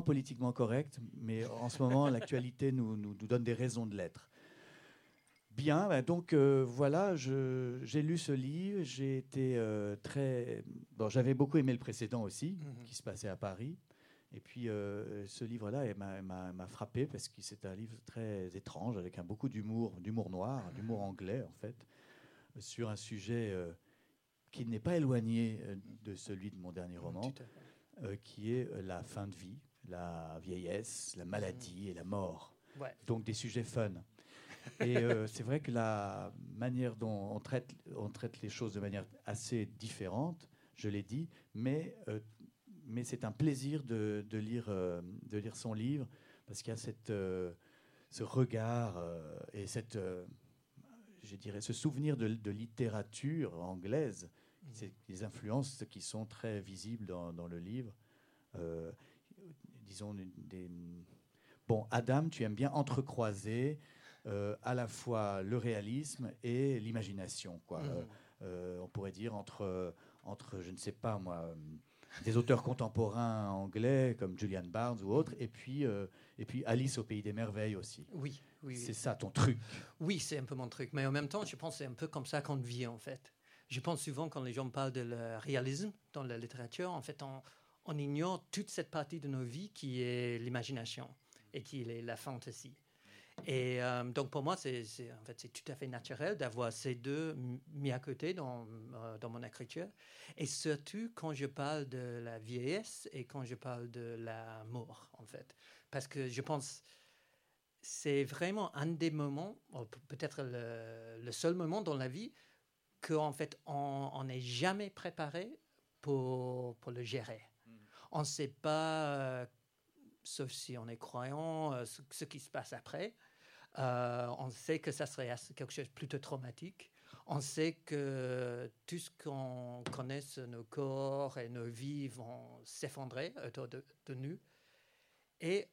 politiquement correct, mais en ce moment, l'actualité nous, nous, nous, donne des raisons de l'être. Bien, ben donc euh, voilà, j'ai lu ce livre, j'ai été euh, très... Bon, j'avais beaucoup aimé le précédent aussi, mhm. qui se passait à Paris. Et puis euh, ce livre-là m'a frappé parce que c'est un livre très étrange, avec un, beaucoup d'humour, d'humour noir, d'humour anglais en fait, sur un sujet qui n'est pas éloigné de celui de mon dernier roman, qui est la fin de vie la vieillesse, la maladie et la mort. Donc des sujets fun. Et euh, c'est vrai que la manière dont on traite, on traite les choses de manière assez différente, je l'ai dit, mais, euh, mais c'est un plaisir de, de lire, euh, de lire son livre, parce qu'il y a cette, ce regard et cette, je dirais, ce souvenir de, de littérature anglaise, mmh. c'est des influences qui sont très visibles dans, dans le livre disons, des... Bon, Adam, tu aimes bien entrecroiser euh, à la fois le réalisme et l'imagination, quoi. Mmh. Euh, on pourrait dire entre, entre, je ne sais pas moi, des auteurs contemporains anglais comme Julian Barnes ou autres, et puis, euh, et puis Alice au pays des merveilles aussi. Oui, oui. C'est ça ton truc. Oui, c'est un peu mon truc. Mais en même temps, je pense que c'est un peu comme ça qu'on vit en fait. Je pense souvent quand les gens parlent de le réalisme dans la littérature, en fait, on, on ignore toute cette partie de nos vies qui est l'imagination et qui est la fantaisie. Et euh, donc pour moi, c'est tout à fait naturel d'avoir ces deux mis à côté dans, euh, dans mon écriture. Et surtout quand je parle de la vieillesse et quand je parle de la mort, en fait. Parce que je pense c'est vraiment un des moments, peut-être le, seul moment dans la vie, qu'en fait on n'est jamais préparé pour le gérer. On ne sait pas, euh, sauf si on est croyant, euh, ce, qui se passe après. Euh, on sait que ça serait quelque chose de plutôt traumatique. On sait que tout ce qu'on connaît nos corps et nos vies vont s'effondrer autour de, nous. Et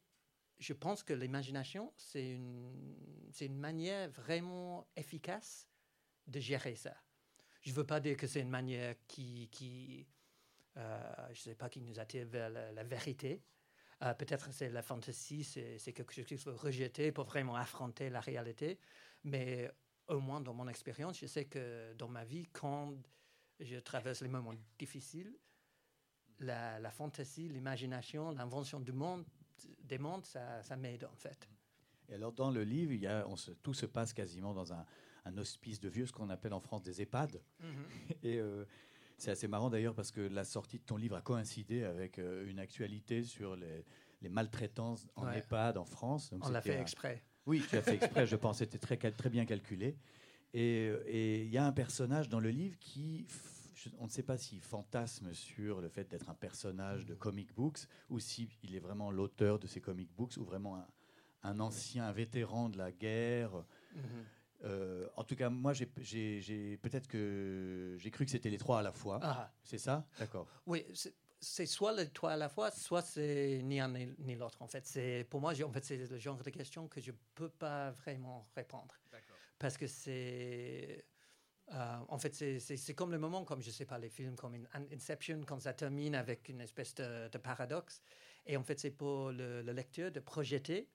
je pense que l'imagination, c'est une, une manière vraiment efficace de gérer ça. Je ne veux pas dire que c'est une manière qui, qui je ne sais pas, qui nous attire vers la, vérité. Euh, peut-être c'est la fantaisie, c'est quelque chose qu'il faut rejeter pour vraiment affronter la réalité. Mais au moins dans mon expérience, je sais que dans ma vie, quand je traverse les moments difficiles, la, la fantaisie, l'imagination, l'invention du monde, des mondes, ça, ça m'aide en fait. Et alors dans le livre, il y a, on se, tout se passe quasiment dans un, un hospice de vieux, ce qu'on appelle en France des EHPAD. Mm-hmm. Et euh, c'est assez marrant d'ailleurs parce que la sortie de ton livre a coïncidé avec euh, une actualité sur les, maltraitances en EHPAD en France. Donc On l'a fait exprès. Oui, tu as fait exprès, je pense. C'était très, très bien calculé. Et il y a un personnage dans le livre qui, on ne sait pas s'il fantasme sur le fait d'être un personnage de comic books ou s'il est vraiment l'auteur de ces comic books ou vraiment un, ancien, un vétéran de la guerre. Mm-hmm. Euh, en tout cas, moi, j'ai, peut-être que j'ai cru que c'était les trois à la fois. Ah. C'est ça? D'accord. Oui, c'est, soit les trois à la fois, soit c'est ni un ni, l'autre. En fait, c'est pour moi, en fait, c'est le genre de question que je peux pas vraiment répondre. Parce que c'est euh, en fait, c'est, comme le moment, comme je sais pas, les films comme Inception, quand ça termine avec une espèce de, paradoxe. Et en fait, c'est pour le, le lecteur de projeter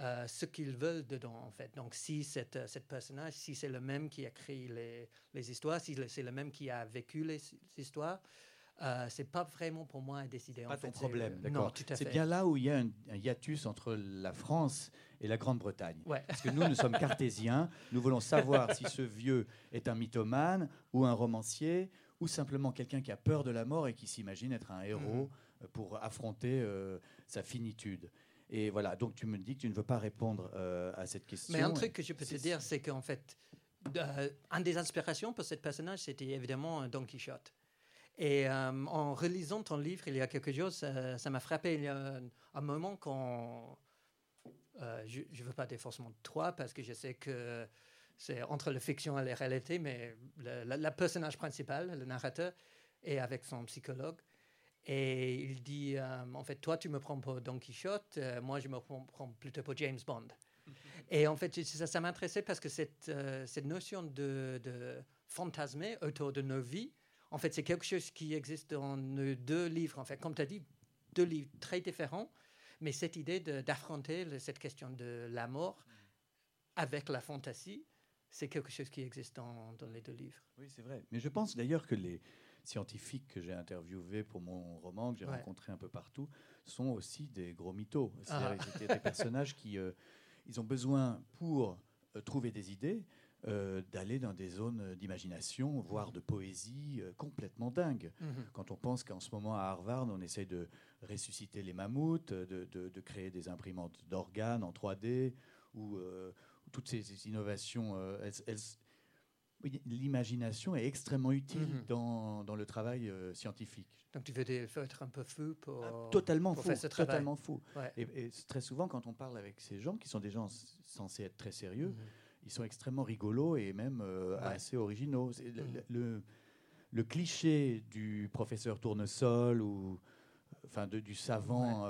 euh, ce qu'ils veulent dedans, en fait. Donc, si cette, euh, cette personnage, si c'est le même qui a écrit les, les histoires, si c'est le même qui a vécu les, histoires, euh, c'est pas vraiment pour moi à décider. Pas en ton problème, d'accord. C'est bien là où il y a un, hiatus entre la France et la Grande-Bretagne. Parce que nous, nous sommes cartésiens, nous voulons savoir si ce vieux est un mythomane ou un romancier ou simplement quelqu'un qui a peur de la mort et qui s'imagine être un héros mmh. pour affronter sa finitude. Et voilà, donc tu me dis que tu ne veux pas répondre euh, à cette question. Mais un truc que je peux te dire, c'est qu'en fait, euh, une des inspirations pour ce personnage, c'était évidemment Don Quichotte. Et euh, en relisant ton livre il y a quelques jours, ça m'a frappé. Il y a un, moment quand. je ne veux pas dire forcément toi, parce que je sais que c'est entre la fiction et la réalité, mais le personnage principal, le narrateur, est avec son psychologue. Et il dit, euh, en fait, toi, tu me prends pour Don Quichotte, euh, moi, je me prends, plutôt pour James Bond. Et en fait, ça, ça m'intéressait parce que cette, euh, cette notion de, de, fantasmer autour de nos vies, en fait, c'est quelque chose qui existe dans nos deux livres. En fait, comme tu as dit, deux livres très différents, Mais cette idée d'affronter cette question de la mort avec la fantaisie, c'est quelque chose qui existe dans, les deux livres. Oui, c'est vrai. Mais je pense d'ailleurs que les scientifiques que j'ai interviewés pour mon roman, que j'ai rencontrés un peu partout, sont aussi des gros mythos. Ah. C'est-à-dire des personnages qui euh, ils ont besoin, pour euh, trouver des idées, euh, d'aller dans des zones d'imagination, voire de poésie complètement dingues. Mhm. Quand on pense qu'en ce moment à Harvard, on essaie de ressusciter les mammouths, de, de, créer des imprimantes d'organes en 3D, ou toutes ces, innovations, euh, l'imagination est extrêmement utile mhm. dans, dans, le travail euh, scientifique. Donc tu veux, être un peu fou pour, ah, totalement fou, totalement fou. Et, très souvent, quand on parle avec ces gens qui sont des gens censés être très sérieux, mhm. ils sont extrêmement rigolos et même euh, assez originaux. Mhm. Le, le, cliché du professeur tournesol ou enfin de, du savant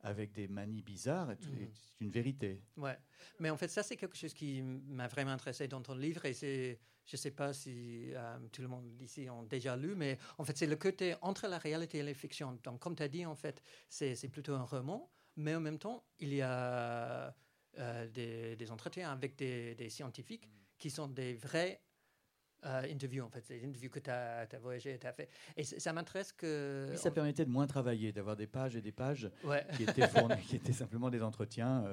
avec des manies bizarres, c'est une vérité. Ouais. Mais en fait, ça, c'est quelque chose qui m'a vraiment intéressé dans ton livre. Et c'est, je ne sais pas si euh, tout le monde ici a déjà lu, mais en fait, c'est le côté entre la réalité et la fiction. Donc, comme tu as dit, en fait, c'est, plutôt un roman, mais en même temps, il y a euh, des, entretiens avec des, scientifiques qui sont des vrais euh, interviews, en fait, des interviews que tu as, as, voyagé, tu as fait. Et ça m'intéresse que. Oui, ça permettait de moins travailler, d'avoir des pages et des pages qui, étaient qui étaient simplement des entretiens.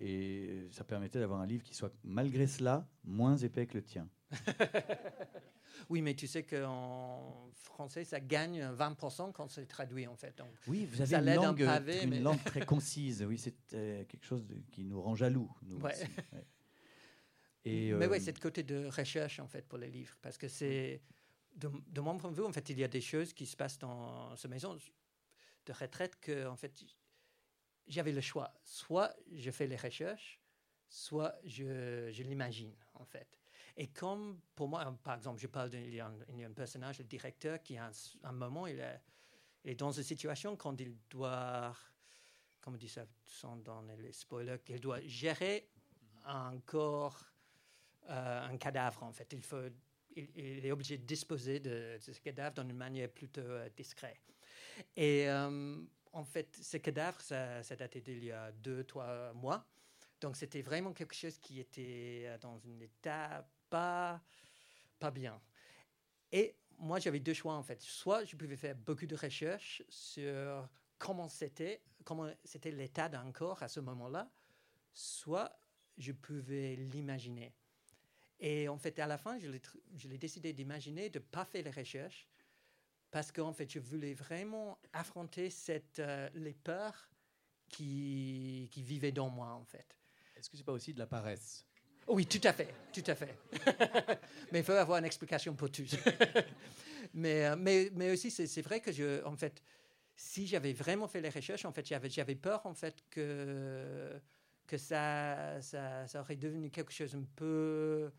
Et ça permettait d'avoir un livre qui soit, malgré cela, moins épais que le tien. oui, mais tu sais qu'en français, ça gagne 20% quand c'est traduit, en fait. oui, vous avez une, langue, une langue très concise. Oui, c'est quelque chose qui nous rend jaloux. Nous Et, mais oui, euh, c'est le côté de recherche, en fait, pour les livres. Parce que c'est, de, de, mon point de vue, en fait, il y a des choses qui se passent dans cette maison de retraite que, en fait, j'avais le choix. Soit je fais les recherches, soit je, je l'imagine, en fait. Et comme pour moi, par exemple, je parle d'un un, personnage, le directeur, qui à un, moment, il est, est, dans une situation quand il doit, comme on dit ça dans les spoilers, qu'il doit gérer un corps, euh, un cadavre, en fait. Il, faut, il, est obligé de disposer de, ce cadavre d'une manière plutôt euh, discrète. Et euh, en fait, ce cadavre, ça, ça datait d'il y a deux, trois mois. Donc, c'était vraiment quelque chose qui était dans un état pas, pas bien. Et moi, j'avais deux choix, en fait. Soit je pouvais faire beaucoup de recherches sur comment c'était, comment c'était l'état d'un corps à ce moment-là, soit je pouvais l'imaginer. Et en fait, à la fin, je l'ai décidé d'imaginer, de ne pas faire les recherches, parce qu'en fait, je voulais vraiment affronter cette, euh, les peurs qui, qui vivaient dans moi, en fait. Est-ce que c'est pas aussi de la paresse? Oui, tout à fait, tout à fait. mais il faut avoir une explication pour tout. mais, euh, mais, mais aussi, c'est vrai que je, en fait, si j'avais vraiment fait les recherches, en fait, j'avais peur, en fait, que que ça, ça, ça, aurait devenu quelque chose un peu,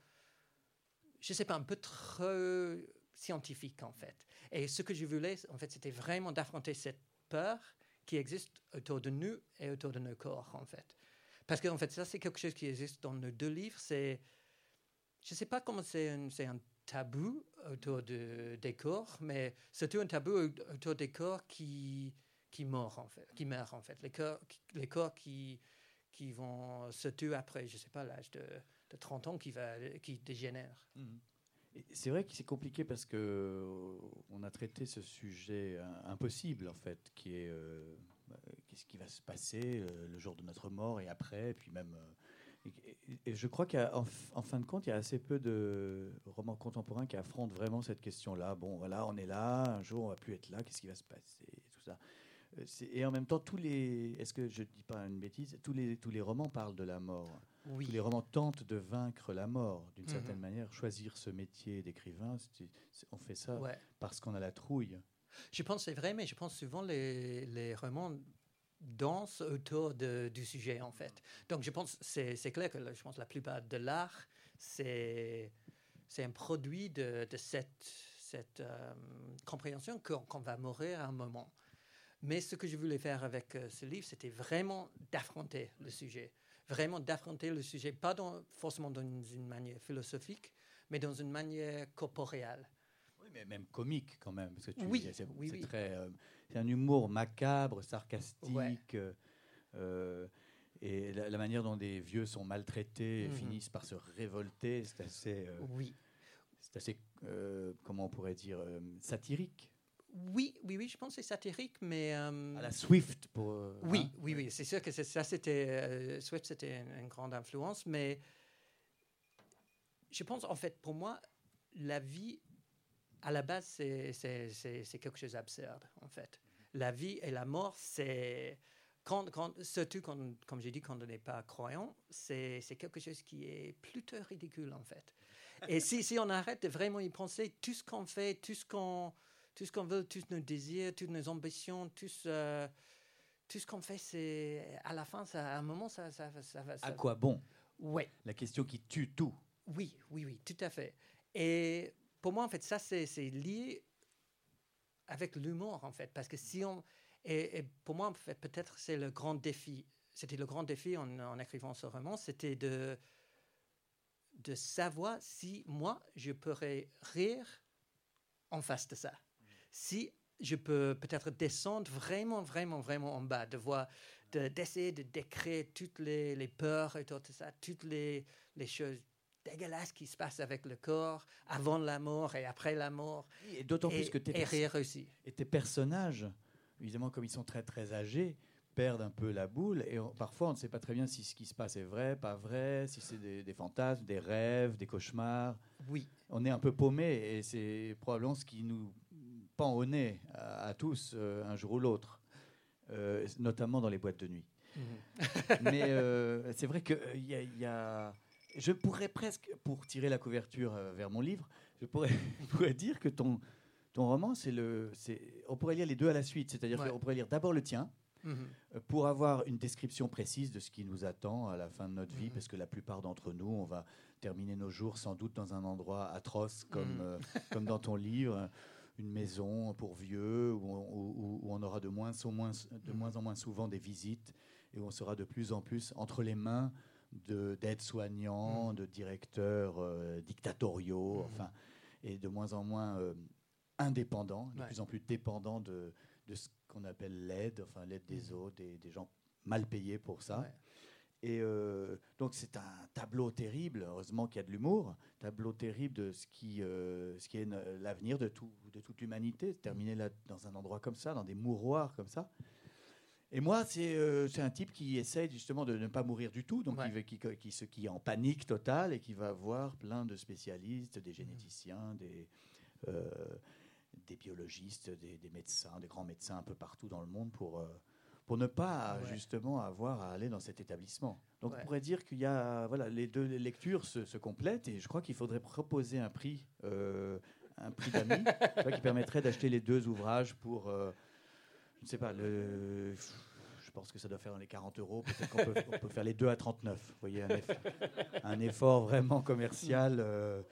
je sais pas, un peu trop scientifique, en fait. Et ce que je voulais, en fait, c'était vraiment d'affronter cette peur qui existe autour de nous et autour de nos corps, en fait. Parce qu'en fait, ça, c'est quelque chose qui existe dans nos deux livres. C'est, je ne sais pas comment c'est un, un, tabou autour de, des corps, mais c'est un tabou autour des corps qui, qui meurent, en fait. Qui meurent, en fait. Les corps, les corps qui, qui vont se tuer après, je ne sais pas, l'âge de, de, 30 ans, qui, va, qui dégénèrent. Mmh. C'est vrai que c'est compliqué parce que euh, on a traité ce sujet impossible en fait, qui est euh, bah, qu'est-ce qui va se passer euh, le jour de notre mort et après, et puis même. et, je crois qu'en en fin de compte, il y a assez peu de romans contemporains qui affrontent vraiment cette question-là. Bon, voilà, on est là, un jour on va plus être là, qu'est-ce qui va se passer, tout ça. Et en même temps, tous les, est-ce que je dis pas une bêtise, tous les tous les romans parlent de la mort. Oui. les romans tentent de vaincre la mort d'une mhm. certaine manière. Choisir ce métier d'écrivain, on fait ça parce qu'on a la trouille. Je pense c'est vrai, mais je pense souvent les, les romans dansent autour de, du sujet en fait. Donc je pense c'est clair que je pense la plupart de l'art c'est c'est un produit de, de cette cette euh, compréhension qu'on va mourir à un moment. Mais ce que je voulais faire avec euh, ce livre, c'était vraiment d'affronter le sujet vraiment d'affronter le sujet, pas forcément dans une manière philosophique, mais dans une manière corporelle. Oui, mais même comique quand même. Parce que oui, c'est, très, euh, c'est un humour macabre, sarcastique. Euh, et la, manière dont des vieux sont maltraités et mhm. finissent par se révolter, c'est assez. oui. C'est assez, comment on pourrait dire, satirique. Oui, oui, oui, je pense que c'est satirique, mais... à la Swift, pour... oui, hein? oui, oui, c'est sûr que ça, c'était... Swift, c'était une, grande influence, mais je pense, en fait, pour moi, la vie, à la base, c'est quelque chose d'absurde, en fait. La vie et la mort, c'est... Quand, quand, surtout, quand, comme j'ai dit, quand on n'est pas croyant, c'est quelque chose qui est plutôt ridicule, en fait. Et si, si on arrête de vraiment y penser, tout ce qu'on fait, tout ce qu'on tout ce qu'on veut, tous nos désirs, toutes nos ambitions, tout ce, tout ce qu'on fait, c'est à la fin, ça, à un moment, ça, ça, ça, va. À quoi bon? Oui. La question qui tue tout. Oui, oui, oui, tout à fait. Et pour moi, en fait, ça, c'est lié avec l'humour, en fait, parce que si on et, pour moi, en fait, peut-être c'est le grand défi. C'était le grand défi en, en écrivant ce roman, c'était de de savoir si moi je pourrais rire en face de ça si je peux peut-être descendre vraiment, vraiment, vraiment en bas, de voir, d'essayer de, décrire toutes les, les, peurs et tout ça, toutes les, les, choses dégueulasses qui se passent avec le corps avant la mort et après la mort. Et d'autant plus que tes, aussi. et tes personnages, évidemment, comme ils sont très, très âgés, perdent un peu la boule et parfois on ne sait pas très bien si ce qui se passe est vrai, pas vrai, si c'est des, des, fantasmes, des rêves, des cauchemars. Oui. On est un peu paumé et c'est probablement ce qui nous pan au nez à, tous euh, un jour ou l'autre, euh, notamment dans les boîtes de nuit. Mhm. Mais euh, c'est vrai que il y, a, je pourrais presque, pour tirer la couverture vers mon livre, je pourrais, pourrais dire que ton, ton roman, c'est le, on pourrait lire les deux à la suite, c'est-à-dire qu'on pourrait lire d'abord le tien, mhm. pour avoir une description précise de ce qui nous attend à la fin de notre vie, mhm. parce que la plupart d'entre nous, on va terminer nos jours sans doute dans un endroit atroce comme, comme dans ton livre une maison pour vieux, où on, aura de moins, en moins, de mm. moins en moins souvent des visites, et où on sera de plus en plus entre les mains d'aides-soignants, mm. de, directeurs euh, dictatoriaux, mm. enfin, et de moins en moins euh, indépendants, de plus en plus dépendants de, de ce qu'on appelle l'aide, enfin l'aide des autres, des, des, gens mal payés pour ça. Et euh, donc c'est un tableau terrible, heureusement qu'il y a de l'humour, tableau terrible de ce qui, euh, ce qui est l'avenir de, tout, de toute l'humanité, terminer là, dans un endroit comme ça, dans des mouroirs comme ça. Et moi, c'est euh, un type qui essaye justement de ne pas mourir du tout, donc qui, qui, qui, qui, est en panique totale et qui va voir plein de spécialistes, des généticiens, des, des biologistes, des, des, médecins, des grands médecins un peu partout dans le monde pour pour ne pas justement avoir à aller dans cet établissement. Donc on pourrait dire qu'il y a voilà les deux lectures se, complètent et je crois qu'il faudrait proposer un prix euh, un prix d'amis qui permettrait d'acheter les deux ouvrages pour euh, je ne sais pas le je pense que ça doit faire dans les 40 euros. Peut-être qu'on peut, faire les deux à 39. Vous voyez, un effort, vraiment commercial. Euh,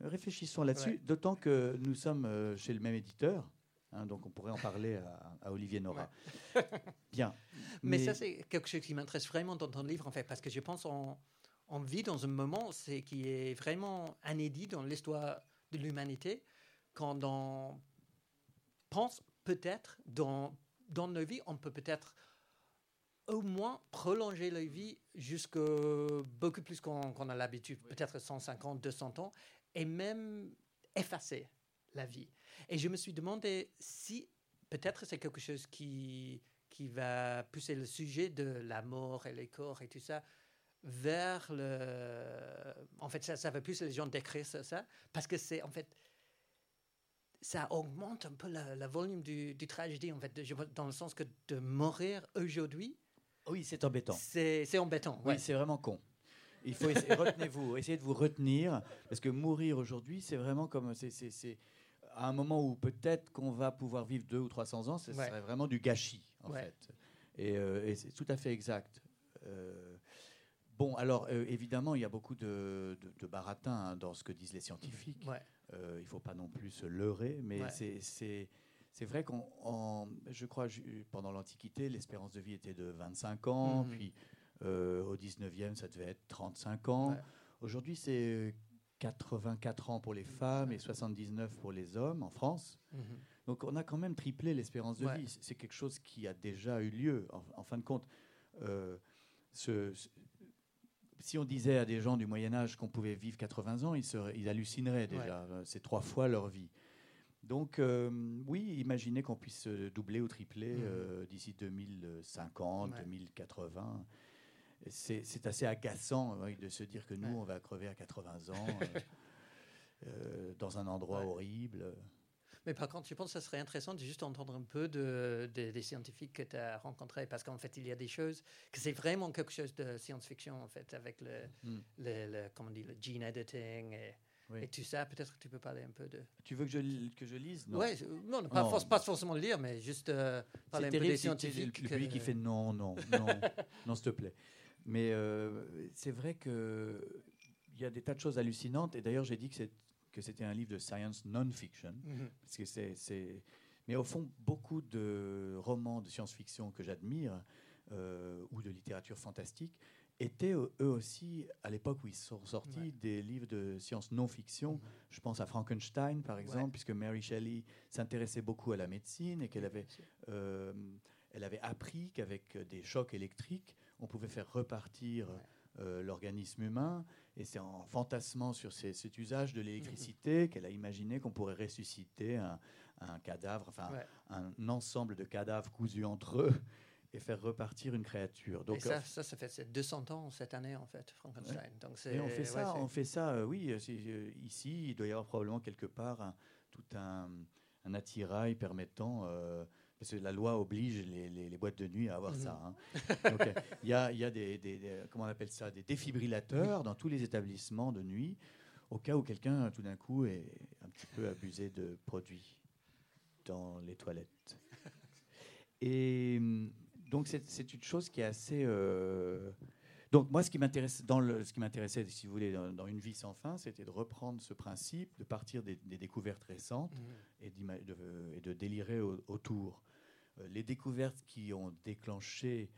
réfléchissons là-dessus, d'autant que nous sommes chez le même éditeur. Hein, donc on pourrait en parler à, Olivier Nora. Bien. Mais, ça, c'est quelque chose qui m'intéresse vraiment dans ton livre, en fait, parce que je pense qu'on on vit dans un moment qui est vraiment inédit dans l'histoire de l'humanité, quand on pense peut-être dans, dans nos vies, on peut peut-être au moins prolonger la vie jusqu'à beaucoup plus qu'on a l'habitude, peut-être 150, 200 ans, et même effacer la vie. Et je me suis demandé si peut-être c'est quelque chose qui, qui va pousser le sujet de la mort et les corps et tout ça vers le... En fait, ça, ça va pousser les gens d'écrire ça, ça, parce que c'est en fait... Ça augmente un peu le, volume du, du, tragédie, en fait, dans le sens que de mourir aujourd'hui... Oui, c'est embêtant. C'est embêtant. Oui, c'est vraiment con. Il faut essayer, retenez-vous, essayez de vous retenir, parce que mourir aujourd'hui, c'est vraiment comme, c'est, à un moment où peut-être qu'on va pouvoir vivre deux ou 300 ans, ce serait vraiment du gâchis, en fait. Euh, et, c'est tout à fait exact. Euh, bon, alors euh, évidemment, il y a beaucoup de, de, baratin hein, dans ce que disent les scientifiques. il ne faut pas non plus se leurrer, mais c'est c'est vrai qu'on, je crois, pendant l'Antiquité, l'espérance de vie était de 25 ans, mhm. puis au 19e, ça devait être 35 ans. Aujourd'hui, c'est 84 ans pour les femmes et 79 pour les hommes en France. Mhm. Donc on a quand même triplé l'espérance de vie. C'est quelque chose qui a déjà eu lieu. En, fin de compte, ce, si on disait à des gens du Moyen Âge qu'on pouvait vivre 80 ans, ils, ils hallucineraient déjà. C'est trois fois leur vie. Donc oui, imaginez qu'on puisse doubler ou tripler mmh. d'ici 2050, 2080 c'est assez agaçant de se dire que nous, on va crever à 80 ans euh, euh, dans un endroit horrible. Mais par contre, je pense que ce serait intéressant de juste entendre un peu de, des scientifiques que tu as rencontrés, parce qu'en fait, il y a des choses que c'est vraiment quelque chose de science-fiction, en fait, avec le, le, comment on dit, le gene editing et, et tout ça. Peut-être que tu peux parler un peu de... Tu veux que je, que je lise? Non, ouais, non, pas, pas, forcément lire, mais juste euh, parler un peu des scientifiques. Le, public qui fait non, non, non, non, s'il te plaît. Mais euh, c'est vrai qu'il y a des tas de choses hallucinantes. Et d'ailleurs, j'ai dit que c'était un livre de science non-fiction. Mhm. parce que c'est, Mais au fond, beaucoup de romans de science-fiction que j'admire, euh, ou de littérature fantastique, étaient eux aussi, à l'époque où ils sont sortis, des livres de science non-fiction. Mhm. Je pense à Frankenstein, par exemple, puisque Mary Shelley s'intéressait beaucoup à la médecine et qu'elle avait, euh, elle avait appris qu'avec des chocs électriques, on pouvait faire repartir euh, l'organisme humain. Et c'est en fantasmant sur cet usage de l'électricité qu'elle a imaginé qu'on pourrait ressusciter un, cadavre, enfin un ensemble de cadavres cousus entre eux et faire repartir une créature. Donc, et ça, ça, ça fait 200 ans cette année, en fait, Frankenstein. Donc et on fait ça, on fait ça euh, oui, euh, ici, il doit y avoir probablement quelque part tout un, attirail permettant parce que la loi oblige les, boîtes de nuit à avoir ça. Hein. Euh, il y a, des, comment on appelle ça, des défibrillateurs dans tous les établissements de nuit, au cas où quelqu'un, tout d'un coup, est un petit peu abusé de produits dans les toilettes. Et hum, donc, c'est une chose qui est assez. Euh, donc, moi, ce qui m'intéresse, dans le, ce qui m'intéressait, si vous voulez, dans, une vie sans fin, c'était de reprendre ce principe, de partir des, découvertes récentes mmh. et, de, et, de, délirer autour. Euh, les découvertes qui ont déclenché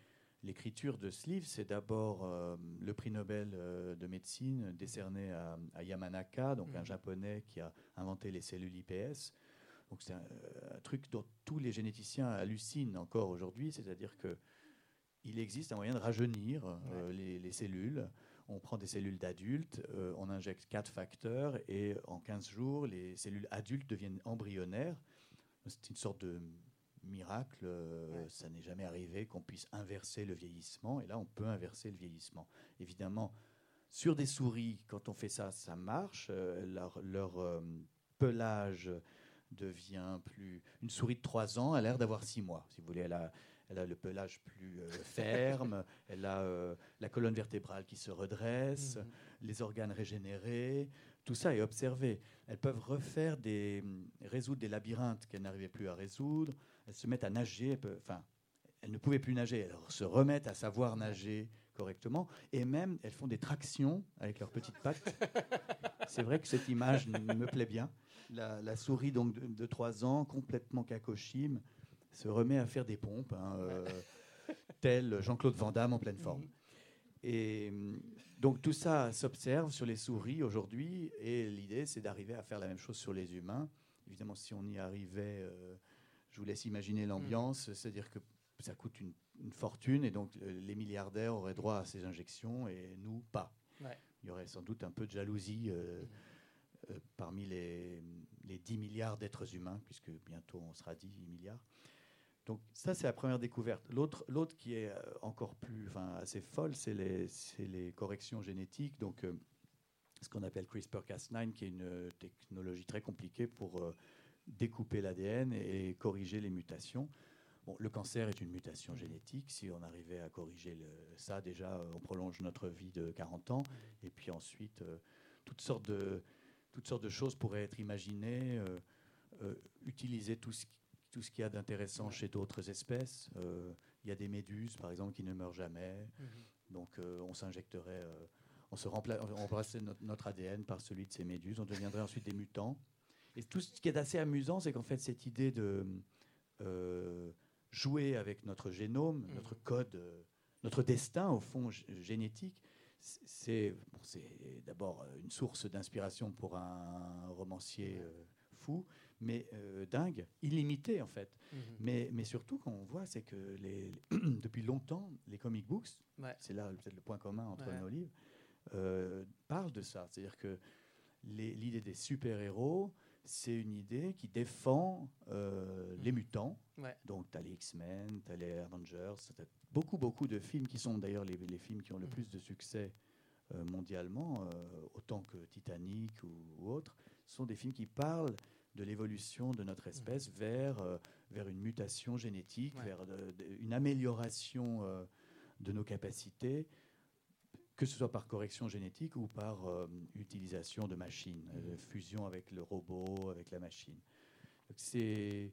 l'écriture de ce livre, c'est d'abord euh, le prix Nobel euh, de médecine décerné à, Yamanaka, donc un mmh. japonais qui a inventé les cellules IPS. Donc c'est un, truc dont tous les généticiens hallucinent encore aujourd'hui, c'est-à-dire que il existe un moyen de rajeunir les, cellules. On prend des cellules d'adultes, on injecte quatre facteurs et en 15 jours, les cellules adultes deviennent embryonnaires. C'est une sorte de miracle, euh, ça n'est jamais arrivé qu'on puisse inverser le vieillissement. Et là, on peut inverser le vieillissement. Évidemment, sur des souris, quand on fait ça, ça marche. Euh, leur, euh, pelage devient plus. Une souris de 3 ans a l'air d'avoir 6 mois, si vous voulez. Elle a, elle a le pelage plus ferme, elle a la colonne vertébrale qui se redresse, mhm. les organes régénérés. Tout ça est observé. Elles peuvent refaire des, résoudre des labyrinthes qu'elles n'arrivaient plus à résoudre elles se mettent à nager, enfin, elles ne pouvaient plus nager, elles se remettent à savoir nager correctement, et même elles font des tractions avec leurs petites pattes. C'est vrai que cette image me plaît bien. La, souris donc de, 3 ans, complètement cacochime, se remet à faire des pompes, hein, euh, tel Jean-Claude Van Damme en pleine forme. Et donc tout ça s'observe sur les souris aujourd'hui, et l'idée c'est d'arriver à faire la même chose sur les humains. Évidemment, si on y arrivait euh, je vous laisse imaginer l'ambiance, mm. c'est-à-dire que ça coûte une, fortune et donc les milliardaires auraient droit à ces injections et nous pas. Il y aurait sans doute un peu de jalousie euh, mm. euh, parmi les, les, 10 milliards d'êtres humains, puisque bientôt on sera 10 milliards. Donc ça, c'est la première découverte. L'autre, l'autre qui est euh, encore plus, enfin, assez folle, c'est les, corrections génétiques. Donc ce qu'on appelle CRISPR-Cas9, qui est une technologie très compliquée pour découper l'ADN et corriger les mutations. Bon, le cancer est une mutation génétique. Si on arrivait à corriger ça, déjà, on prolonge notre vie de 40 ans. Et puis ensuite, euh, toutes, sortes de, toutes sortes de choses pourraient être imaginées. Euh, euh, utiliser tout ce, tout ce qu'il y a d'intéressant chez d'autres espèces. Il y a des méduses, par exemple, qui ne meurent jamais. Mm-hmm. Donc, on s'injecterait, on se remplacerait notre, notre ADN par celui de ces méduses. On deviendrait ensuite des mutants. Et tout ce qui est assez amusant, c'est qu'en fait, cette idée de euh, jouer avec notre génome, mmh. notre code, euh, notre destin, au fond, génétique, c'est d'abord une source d'inspiration pour un romancier euh, fou, mais euh, dingue, illimité en fait. Mhm. Mais, mais surtout, qu'on voit, c'est que les, depuis longtemps, les comic books, Ouais. c'est là peut-être le point commun entre Ouais. nos livres, euh, parlent de ça. C'est-à-dire que les- l'idée des super-héros, c'est une idée qui défend euh, les Mhm. mutants. Ouais. Donc, tu as les X-Men, tu as les Avengers, tu as beaucoup, beaucoup de films qui sont d'ailleurs les, les films qui ont le Mhm. plus de succès euh, mondialement, euh, autant que Titanic ou, ou autres. Sont des films qui parlent de l'évolution de notre espèce vers, euh, vers une mutation génétique, Ouais. vers de- de- une amélioration euh, de nos capacités, que ce soit par correction génétique ou par euh, utilisation de machines, Mhm. fusion avec le robot, avec la machine. C'est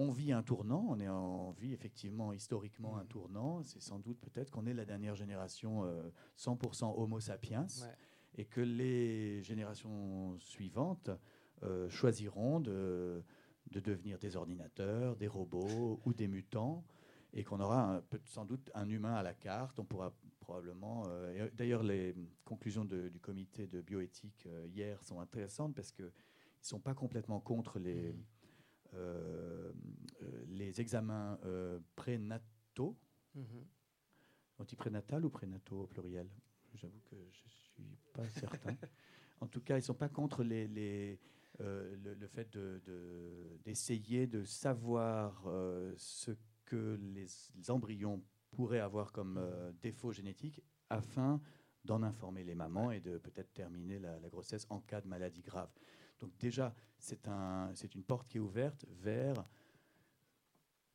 on vit un tournant, on est en on vit effectivement historiquement un Mhm. tournant. C'est sans doute peut-être qu'on est la dernière génération euh, 100% Homo sapiens Ouais. et que les générations suivantes euh, choisiront de, de devenir des ordinateurs, des robots ou des mutants, et qu'on aura un- sans doute un humain à la carte. On pourra probablement. euh, et D'ailleurs, les conclusions de- du comité de bioéthique euh, hier sont intéressantes parce qu'ils ne sont pas complètement contre les, Mhm. euh, euh, les examens euh, prénataux. On dit prénatal ou prénataux au pluriel? J'avoue que je ne suis pas certain. en tout cas, ils ne sont pas contre les, les, euh, le, le fait d'essayer de, savoir euh, ce que les, embryons pourraient avoir comme euh, défaut génétique afin d'en informer les mamans et de peut-être terminer la, la grossesse en cas de maladie grave. Donc déjà, c'est un, c'est une porte qui est ouverte vers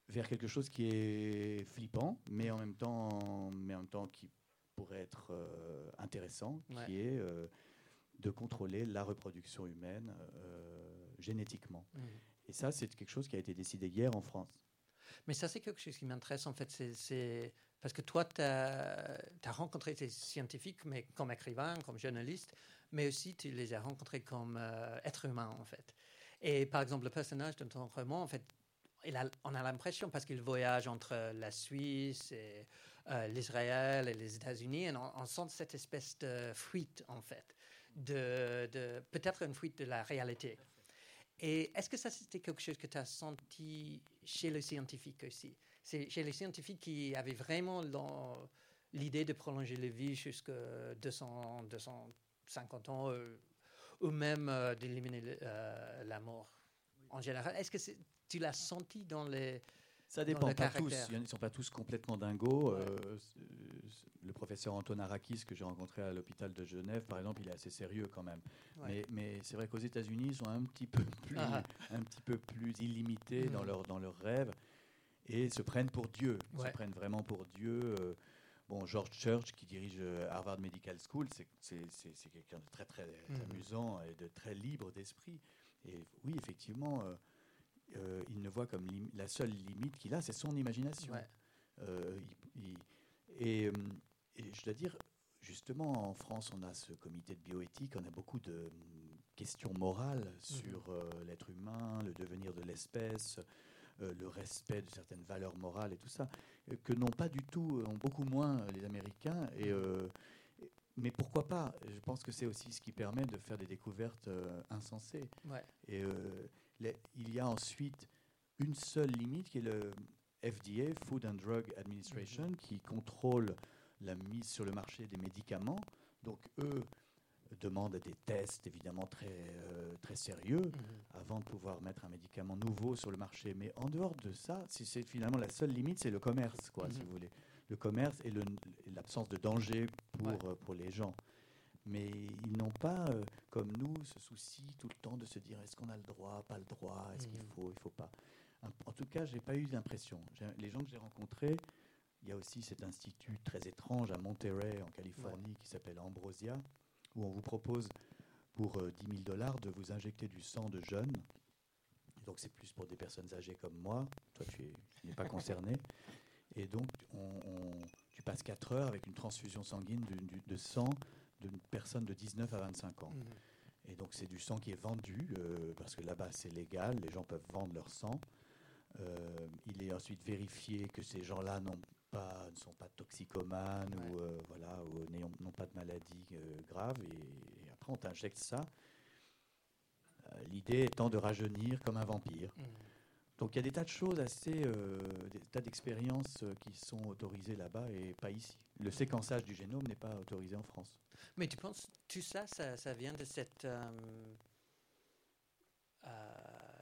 vers quelque chose qui est flippant, mais en même temps, mais en même temps qui pourrait être euh, intéressant, Ouais. qui est euh, de contrôler la reproduction humaine euh, génétiquement. Mhm. Et ça, c'est quelque chose qui a été décidé hier en France. Mais ça, c'est quelque chose qui m'intéresse en fait. c'est- parce que toi, tu as, rencontré ces scientifiques, mais comme écrivain, comme journaliste, mais aussi tu les as rencontrés comme euh, êtres humains en fait. Et par exemple, le personnage de ton roman, en fait, il a- on a l'impression, parce qu'il voyage entre la Suisse et euh, l'Israël et les États-Unis, on sent cette espèce de fuite en fait, de, peut-être une fuite de la réalité. Et est-ce que ça, c'était quelque chose que tu as senti chez les scientifiques aussi? C'est chez les scientifiques qui avaient vraiment l'idée de prolonger la vie jusqu'à 200, 250 ans, euh, ou même euh, d'éliminer euh, la mort en général. Est-ce que tu l'as senti dans les... Ça dépend, pas tous. Ils ne sont pas tous complètement dingos. Ouais. Euh, le professeur Anton Arakis, que j'ai rencontré à l'hôpital de Genève, par exemple, il est assez sérieux quand même. Ouais. Mais, mais c'est vrai qu'aux États-Unis, ils sont un petit peu plus, Ah. un petit peu plus illimités dans Mhm. leurs dans leurs rêves et se prennent pour Dieu. Ils Ouais. se prennent vraiment pour Dieu. euh, Bon, George Church, qui dirige euh, Harvard Medical School, c'est- quelqu'un de très, très Mhm. amusant et de très libre d'esprit. Et oui, effectivement, euh, euh, il ne voit comme la seule limite qu'il a, c'est son imagination. Ouais. Euh, il- il- et, euh, et je dois dire, justement, en France, on a ce comité de bioéthique, on a beaucoup de euh, questions morales sur euh, l'être humain, le devenir de l'espèce, le respect de certaines valeurs morales et tout ça, que n'ont pas du tout, ont beaucoup moins les Américains. Et, euh, et- mais pourquoi pas? Je pense que c'est aussi ce qui permet de faire des découvertes insensées. Ouais. Et les- il y a ensuite une seule limite qui est le FDA, Food and Drug Administration, qui contrôle la mise sur le marché des médicaments. Donc eux demandent des tests évidemment très, euh, très sérieux Mhm. avant de pouvoir mettre un médicament nouveau sur le marché. Mais en dehors de ça, si c'est finalement la seule limite, c'est le commerce, quoi, si Mhm. vous voulez. Le commerce et l'absence de danger pour, Ouais. euh, pour les gens. Mais ils n'ont pas, euh, comme nous, ce souci tout le temps de se dire est-ce qu'on a le droit, pas le droit, est-ce qu'il Mhm. faut, il faut pas. En- tout cas, j'ai pas eu l'impression. Les gens que j'ai rencontrés, il y a aussi cet institut très étrange à Monterey, en Californie, qui s'appelle Ambrosia, où on vous propose pour euh, 10 000 dollars de vous injecter du sang de jeunes. Donc c'est plus pour des personnes âgées comme moi. Toi, tu es- tu n'es pas concerné. Et donc, on- on- tu passes 4 heures avec une transfusion sanguine du- de sang d'une personne de 19 à 25 ans. Mhm. Et donc c'est du sang qui est vendu, euh, parce que là-bas c'est légal, les gens peuvent vendre leur sang. Euh, il est ensuite vérifié que ces gens-là n'ont pas, ne sont pas toxicomanes Ouais. ou, euh, voilà, ou n'ont pas de maladie euh, grave. Et, et après on t'injecte ça. L'idée étant de rajeunir comme un vampire. Mhm. Donc il y a des tas de choses assez, des tas d'expériences qui sont autorisées là-bas et pas ici. Le séquençage du génome n'est pas autorisé en France. Mais tu penses, tout ça, ça, ça vient de cette, euh, euh,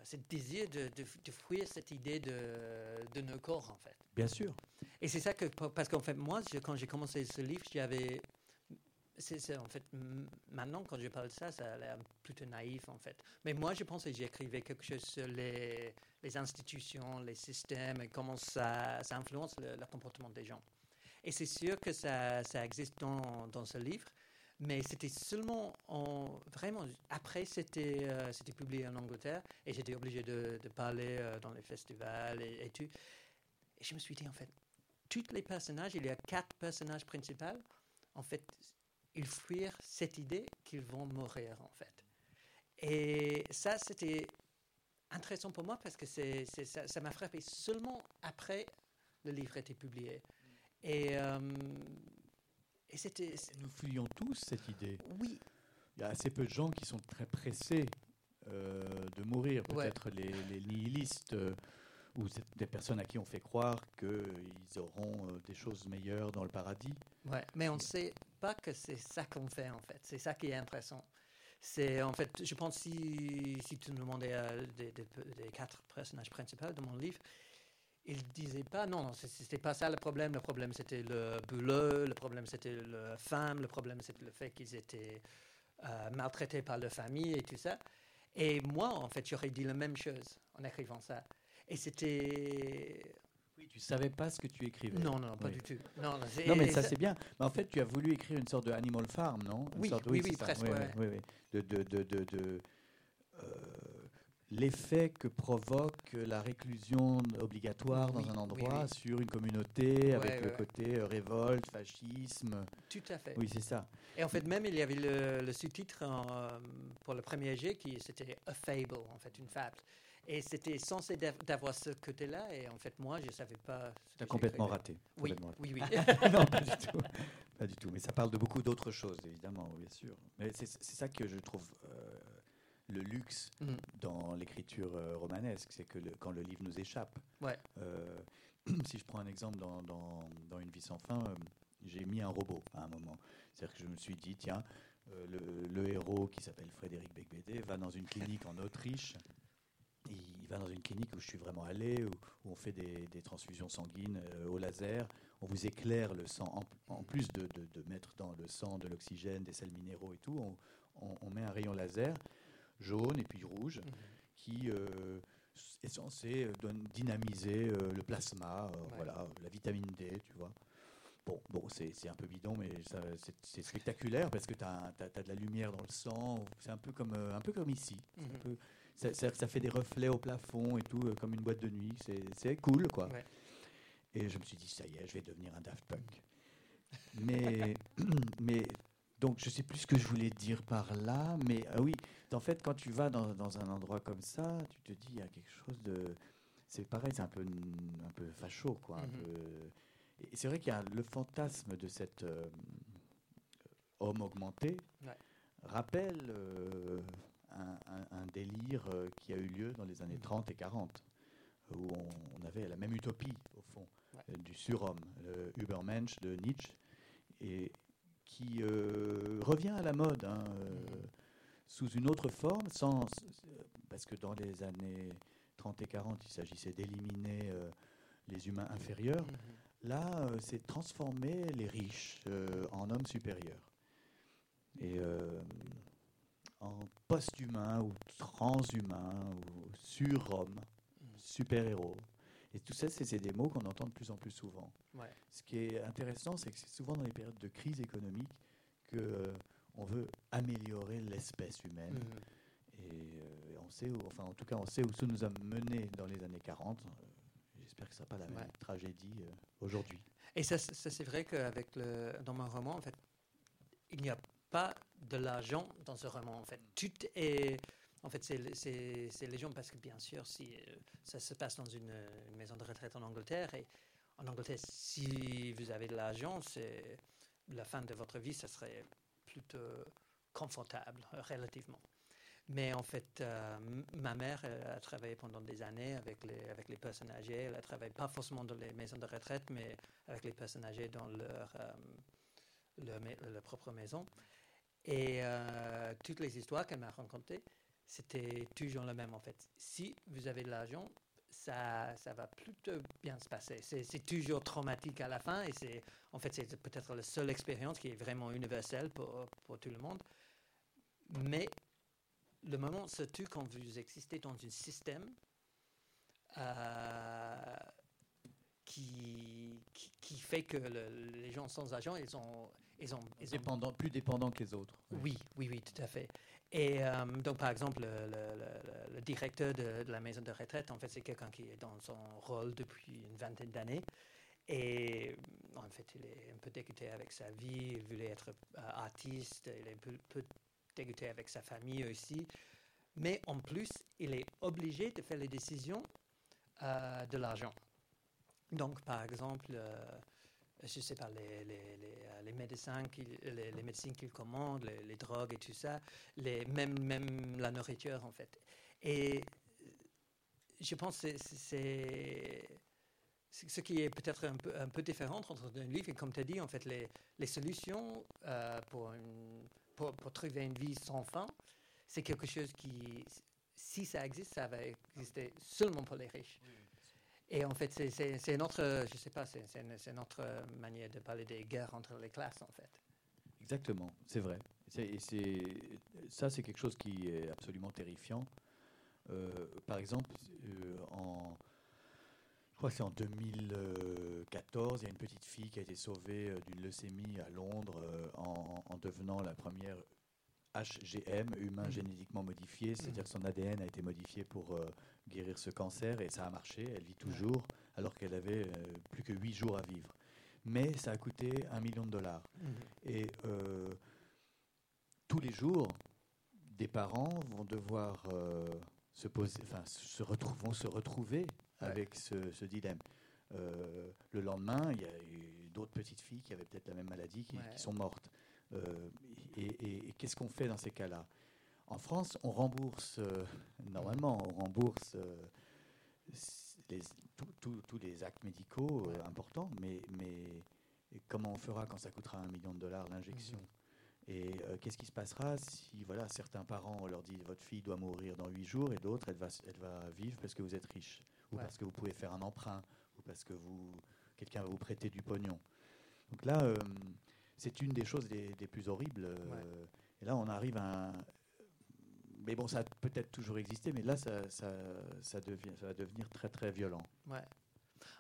ce désir de, de, de fuir cette idée de, de nos corps, en fait. Bien sûr. Et c'est ça que, parce qu'en fait, moi, je- quand j'ai commencé ce livre, j'avais. C'est, en fait, maintenant, quand je parle de ça, ça a l'air plutôt naïf, en fait. Mais moi, je pensais que j'écrivais quelque chose sur les, les institutions, les systèmes, et comment ça, ça influence le, le comportement des gens. Et c'est sûr que ça, ça existe dans, dans ce livre, mais c'était seulement en, vraiment après c'était euh, c'était publié en Angleterre et j'étais obligé de, de parler euh, dans les festivals et, et tout. Et je me suis dit en fait, tous les personnages, il y a quatre personnages principaux, en fait, ils fuirent cette idée qu'ils vont mourir en fait. Et ça c'était intéressant pour moi parce que c'est, c'est- ça, ça m'a frappé seulement après le livre était publié. Et, euh, et c'était Nous fuyons tous cette idée. oui, Il y a assez peu de gens qui sont très pressés euh, de mourir. Ouais. Peut-être les, les nihilistes euh, ou des personnes à qui on fait croire qu'ils auront des choses meilleures dans le paradis. Ouais, mais on ne sait pas que c'est ça qu'on fait en fait. C'est ça qui est intéressant. C'est en fait, je pense si, si tu demandais des, des, des quatre personnages principaux de mon livre, ils disaient pas non, non, c'était pas ça le problème. Le problème c'était le boulot, le problème c'était la femme, le problème c'était le fait qu'ils étaient euh, maltraités par leur famille et tout ça. Et moi, en fait, j'aurais dit la même chose en écrivant ça. Et c'était Oui, tu savais pas ce que tu écrivais. non, non, pas Oui. du tout. Non, mais ça c'est bien. Mais en fait, tu as voulu écrire une sorte de Animal Farm, non? Une Oui, sorte- oui, oui, presque, Oui, ouais. de, de, de- de, euh, l'effet que provoque la réclusion obligatoire Oui, dans un endroit oui. sur une communauté avec Ouais, le ouais, côté euh, révolte, fascisme. tout à fait. Oui, c'est ça. Et en fait, même, il y avait le, le sous-titre euh, pour le premier jet qui c'était A Fable, en fait, une fable. Et c'était censé d'av- d'avoir ce côté-là, et en fait, moi, je ne savais pas. Tu as complètement raté. Oui, complètement raté. oui, oui. non, pas du tout. Pas du tout. Mais ça parle de beaucoup d'autres choses, évidemment, bien sûr. Mais c'est c'est ça que je trouve euh, le luxe Mhm. dans l'écriture euh, romanesque, c'est que le- quand le livre nous échappe. Ouais. Euh, si je prends un exemple dans, dans- dans Une vie sans fin, euh, j'ai mis un robot à un moment. C'est-à-dire que je me suis dit, tiens, le, le héros qui s'appelle Frédéric Becbédé va dans une clinique en Autriche. Il va dans une clinique où je suis vraiment allé, où, où on fait des, des transfusions sanguines au laser. On vous éclaire le sang. En, en plus de, de- de mettre dans le sang de l'oxygène, des sels minéraux et tout, on, on- on met un rayon laser jaune et puis rouge Mhm. qui euh, est censé euh, dynamiser euh, le plasma, Ouais. voilà, la vitamine D, tu vois. Bon, bon c'est un peu bidon, mais c'est- spectaculaire parce que tu as, de la lumière dans le sang. C'est un peu comme, un peu comme ici. Un Mhm. peu- ça, ça- ça fait des reflets au plafond et tout, comme une boîte de nuit. C'est- C'est cool, quoi. Ouais. Et je me suis dit, ça y est, je vais devenir un Daft Punk. Mais, mais donc, je sais plus ce que je voulais dire par là, mais ah oui, en fait, quand tu vas dans, dans un endroit comme ça, tu te dis, il y a quelque chose de. C'est pareil, c'est un peu, un peu facho, quoi. Mhm. peu- c'est vrai qu'il y a le fantasme de cet euh, homme augmenté Ouais. rappelle euh, un, un- un délire euh, qui a eu lieu dans les années Mhm. 30 et 40, où on, on avait la même utopie, au fond, Ouais. euh, du surhomme, le Übermensch de Nietzsche, et qui euh, revient à la mode, hein, euh, Mhm. sous une autre forme, sans, parce que dans les années 30 et 40, il s'agissait d'éliminer euh, les humains inférieurs. Mhm. Là, euh, c'est transformer les riches euh, en hommes supérieurs. Et euh, en post-humain ou transhumain ou surhomme, Mhm. super-héros. Et tout ça, c'est des mots qu'on entend de plus en plus souvent. Ouais. Ce qui est intéressant, c'est que c'est souvent dans les périodes de crise économique que euh, on veut améliorer l'espèce humaine. Mhm. Et euh, on sait, où- enfin en tout cas, on sait où ça nous a mené dans les années 40. Euh, J'espère que ce ne sera pas la même tragédie euh, aujourd'hui. Et ça, ça, c'est vrai qu'avec le, dans mon roman, en fait, il n'y a pas de l'argent dans ce roman. En fait, tout est, en fait, c'est, gens parce que bien sûr, si euh, ça se passe dans une, maison de retraite en Angleterre et en Angleterre, si vous avez de l'argent, c'est la fin de votre vie, ça serait plutôt confortable euh, relativement. Mais en fait, euh, ma mère a travaillé pendant des années avec les, personnes âgées. Elle a travaillé pas forcément dans les maisons de retraite, mais avec les personnes âgées dans leur propre maison. Et toutes les histoires qu'elle m'a racontées, c'était toujours le même en fait. Si vous avez de l'argent, ça, ça va plutôt bien se passer. C'est toujours traumatique à la fin et c'est en fait c'est peut-être la seule expérience qui est vraiment universelle pour, pour tout le monde. Mais le moment tue quand vous existez dans un système euh, qui, qui, fait que les gens sans argent, ils ont... Ils ont, ils ont... plus dépendants que les autres. Oui, oui, oui, tout à fait. Et euh, donc, par exemple, le, directeur de, la maison de retraite, en fait, c'est quelqu'un qui est dans son rôle depuis une vingtaine d'années. Et en fait, il est un peu dégoûté avec sa vie, il voulait être euh, artiste, il est un peu, dégoûté avec sa famille aussi. Mais en plus, il est obligé de faire les décisions euh, de l'argent. Donc, par exemple, je ne sais pas, les, les, les, les médecins, les, les, médecines qu'ils commandent, les, drogues et tout ça, les, même, même la nourriture en fait. Et je pense que c'est ce qui est peut-être un peu, un peu différent entre un livre et comme tu as dit, en fait, les, les solutions euh, pour, pour, pour, trouver une vie sans fin, c'est quelque chose qui, si ça existe, ça va exister seulement pour les riches. Et en fait, c'est notre, je sais pas, c'est notre manière de parler des guerres entre les classes, en fait. Exactement, c'est vrai. Et ça, c'est quelque chose qui est absolument terrifiant. Euh, par exemple, euh, je crois que c'est en 2014, il y a une petite fille qui a été sauvée euh, d'une leucémie à Londres en, devenant la première HGM, humain mm. génétiquement modifié, c'est-à-dire mm. que son ADN a été modifié pour euh, guérir ce cancer et ça a marché, elle vit toujours alors qu'elle avait euh, plus que 8 jours à vivre. Mais ça a coûté un million de dollars. Mm. Et euh, tous les jours, des parents vont devoir se poser, enfin, se vont se retrouver avec ce, dilemme. le lendemain, il y a eu d'autres petites filles qui avaient peut-être la même maladie qui sont mortes. Euh, et, qu'est-ce qu'on fait dans ces cas-là? En France, on rembourse, euh, normalement, on rembourse euh, tous les actes médicaux importants, mais, mais comment on fera quand ça coûtera un million de dollars l'injection? Mhm. Et qu'est-ce qui se passera si voilà, certains parents, on leur dit votre fille doit mourir dans huit jours et d'autres, elle va, elle va vivre parce que vous êtes riche, ou parce que vous pouvez faire un emprunt, ou parce que vous, quelqu'un va vous prêter du pognon? Donc là, c'est une des choses les, plus horribles. Euh, et là, on arrive à un... Mais bon, ça a peut-être toujours existé, mais là, ça, ça, devient, ça va devenir très, très violent. Ouais.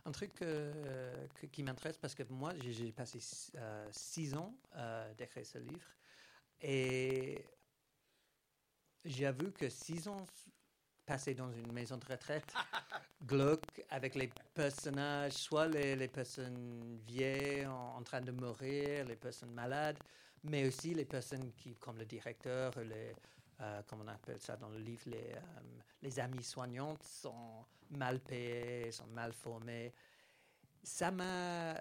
Un truc euh, qui m'intéresse, parce que moi, j'ai passé euh, six ans d'écrire ce livre, et j'avoue que six ans passés dans une maison de retraite glauque avec les personnages, soit les, personnes vieilles en, train de mourir, les personnes malades, mais aussi les personnes qui, comme le directeur, les, euh, comme on appelle ça dans le livre, les, euh, les amis soignantes sont mal payés, sont mal formés. Ça m'a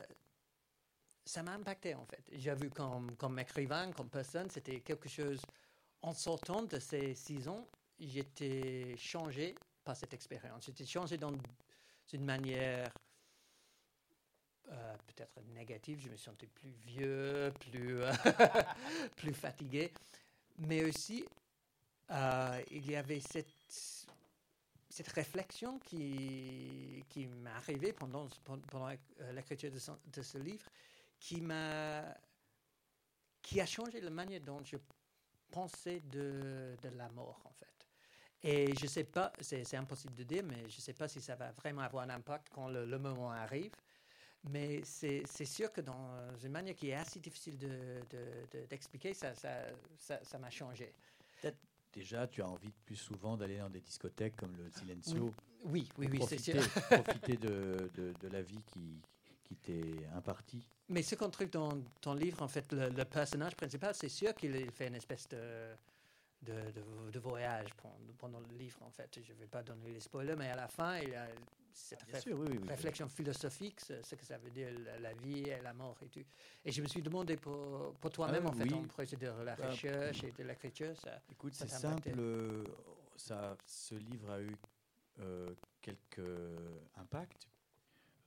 ça m'a impacté en fait. J'ai vu comme, comme écrivain, comme personne, c'était quelque chose en sortant de ces six ans, j'étais changé par cette expérience. J'étais changé dans une manière euh, peut-être négative. Je me sentais plus vieux, plus, euh, plus fatigué. Mais aussi, euh, il y avait cette, cette réflexion qui, qui m'est arrivée pendant, pendant l'écriture de, de, ce livre, qui m'a qui a changé la manière dont je pensais de, de la mort, en fait. Et je ne sais pas, c'est impossible de dire, mais je ne sais pas si ça va vraiment avoir un impact quand le, moment arrive. Mais c'est sûr que dans une manière qui est assez difficile d'expliquer, de, ça m'a ça, ça, changé. Peut-être déjà, tu as envie plus souvent d'aller dans des discothèques comme le Silencio. Oui, oui, oui, c'est sûr. profiter de, de, la vie qui, qui t'est impartie. Mais ce qu'on trouve dans ton livre, en fait, le, le personnage principal, c'est sûr qu'il fait une espèce de de, de, voyage pendant, le livre, en fait. Je ne vais pas donner les spoilers, mais à la fin, il y a cette réflexion philosophique, ce que ça veut dire la, vie et la mort et tout. Et je me suis demandé pour, pour toi-même, ah en fait, ton projet de la bah, recherche et de l'écriture, ça. Écoute, c'est simple. Ça, ce livre a eu euh, quelques impacts.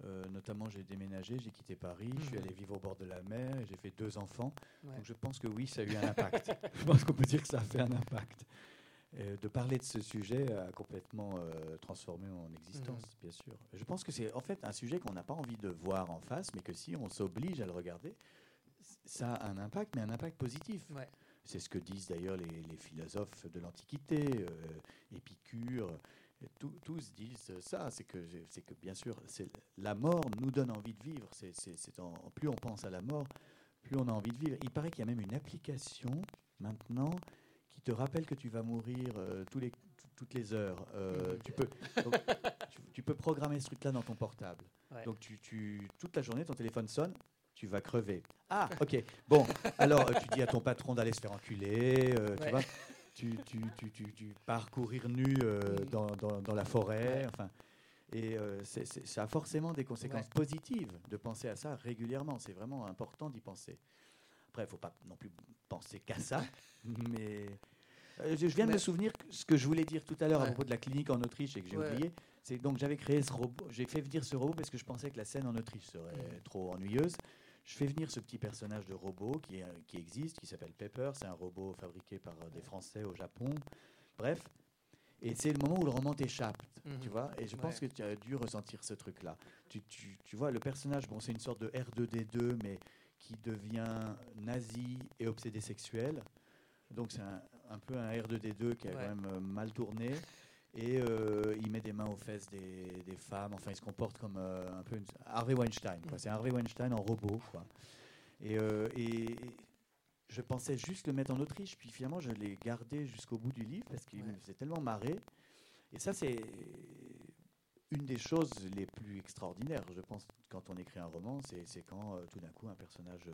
Euh, notamment, j'ai déménagé, j'ai quitté Paris, je suis mhm. allé vivre au bord de la mer et j'ai fait deux enfants. Donc, je pense que oui, ça a eu un impact. je pense qu'on peut dire que ça a fait un impact. de parler de ce sujet a complètement euh, transformé mon existence, mhm. bien sûr. Je pense que c'est en fait un sujet qu'on n'a pas envie de voir en face, mais que si on s'oblige à le regarder, ça a un impact, mais un impact positif. C'est ce que disent d'ailleurs les, philosophes de l'Antiquité, Épicure, tous disent ça, c'est que, c'est que bien sûr, c'est, la mort nous donne envie de vivre. C'est, en, plus on pense à la mort, plus on a envie de vivre. Il paraît qu'il y a même une application maintenant qui te rappelle que tu vas mourir euh, tous les, toutes les heures. Euh, tu, peux, tu, peux programmer ce truc-là dans ton portable. Donc tu, tu, toute la journée, ton téléphone sonne, tu vas crever. Ah, ok. Bon, alors tu dis à ton patron d'aller se faire enculer, euh, tu vois tu, tu, tu, tu, parcourir nu euh, dans, dans, la forêt. Enfin, et euh, ça a forcément des conséquences positives de penser à ça régulièrement. C'est vraiment important d'y penser. Après, il ne faut pas non plus penser qu'à ça. mais euh, je, viens de me souvenir ce que je voulais dire tout à l'heure à propos de la clinique en Autriche et que j'ai oublié. C'est donc j'avais créé ce robot. J'ai fait venir ce robot parce que je pensais que la scène en Autriche serait trop ennuyeuse. Je fais venir ce petit personnage de robot qui, qui existe, qui s'appelle Pepper. C'est un robot fabriqué par des Français au Japon. Bref. Et c'est le moment où le roman t'échappe, mhm. tu vois. Et je pense que tu as dû ressentir ce truc-là. Tu, tu, tu, vois, le personnage, bon, c'est une sorte de R2D2, mais qui devient nazi et obsédé sexuel. Donc c'est un, un, peu un R2D2 qui a quand même euh, mal tourné et euh, il met des mains aux fesses des, des femmes. Enfin, il se comporte comme euh, un peu une... Harvey Weinstein. C'est Harvey Weinstein en robot. Quoi. Et, euh, et, je pensais juste le mettre en Autriche, puis finalement, je l'ai gardé jusqu'au bout du livre parce qu'il me faisait tellement marrer. Et ça, c'est une des choses les plus extraordinaires, je pense, quand on écrit un roman, c'est quand tout d'un coup un personnage,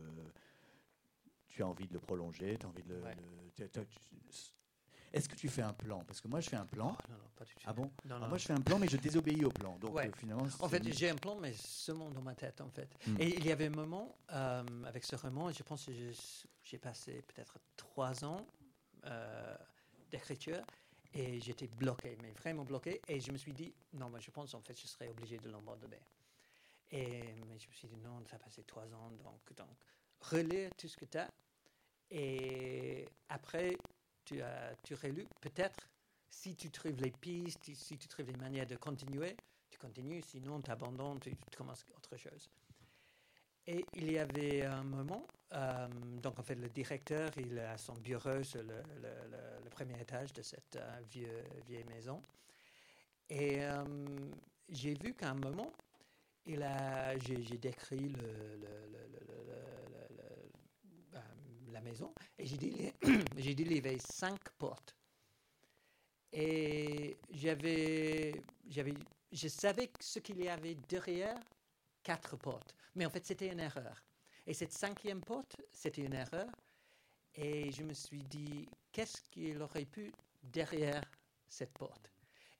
tu as envie de le prolonger, tu as envie de le, est-ce que tu fais un plan? Parce que moi, je fais un plan. Oh, non, non, pas du tout. Ah bon? Non, non. Moi, je fais un plan, mais je désobéis au plan. Donc, euh, finalement. En fait, j'ai un plan, mais seulement dans ma tête, en fait. Hmm. Et il y avait un moment euh, avec ce roman, je pense que j'ai passé peut-être trois ans euh, d'écriture et j'étais bloqué, mais vraiment bloqué. Et je me suis dit, non, moi, je pense, en fait, je serais obligé de l'abandonner. Et mais je me suis dit, non, ça a passé trois ans, donc, donc relire tout ce que tu as. Et après, tu as tu relu, peut-être, si tu trouves les pistes, si tu trouves les manières de continuer, tu continues, sinon tu abandonnes, tu, commences autre chose. Et il y avait un moment, euh, donc en fait le directeur, il a son bureau sur le, premier étage de cette euh, vieille maison. Et euh, j'ai vu qu'à un moment, j'ai, décrit le, la maison et j'ai avait cinq portes. Et j'avais, j'avais, je savais ce qu'il y avait derrière quatre portes. Mais en fait, c'était une erreur. Et cette cinquième porte, c'était une erreur. Et je me suis dit, qu'est-ce qu'il aurait pu derrière cette porte?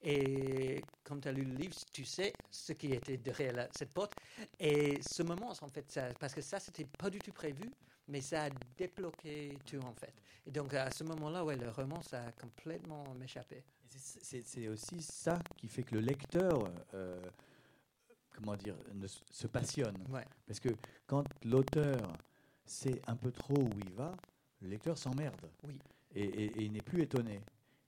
Et quand tu as lu le livre, tu sais ce qui était derrière cette porte. Et ce moment, en fait, ça, parce que ça, c'était pas du tout prévu mais ça a débloqué tout en fait. Et donc à ce moment-là, ouais, le roman, ça a complètement m'échappé. C'est aussi ça qui fait que le lecteur, euh, comment dire, ne, se passionne. Parce que quand l'auteur sait un peu trop où il va, le lecteur s'emmerde. Oui. Et, il n'est plus étonné.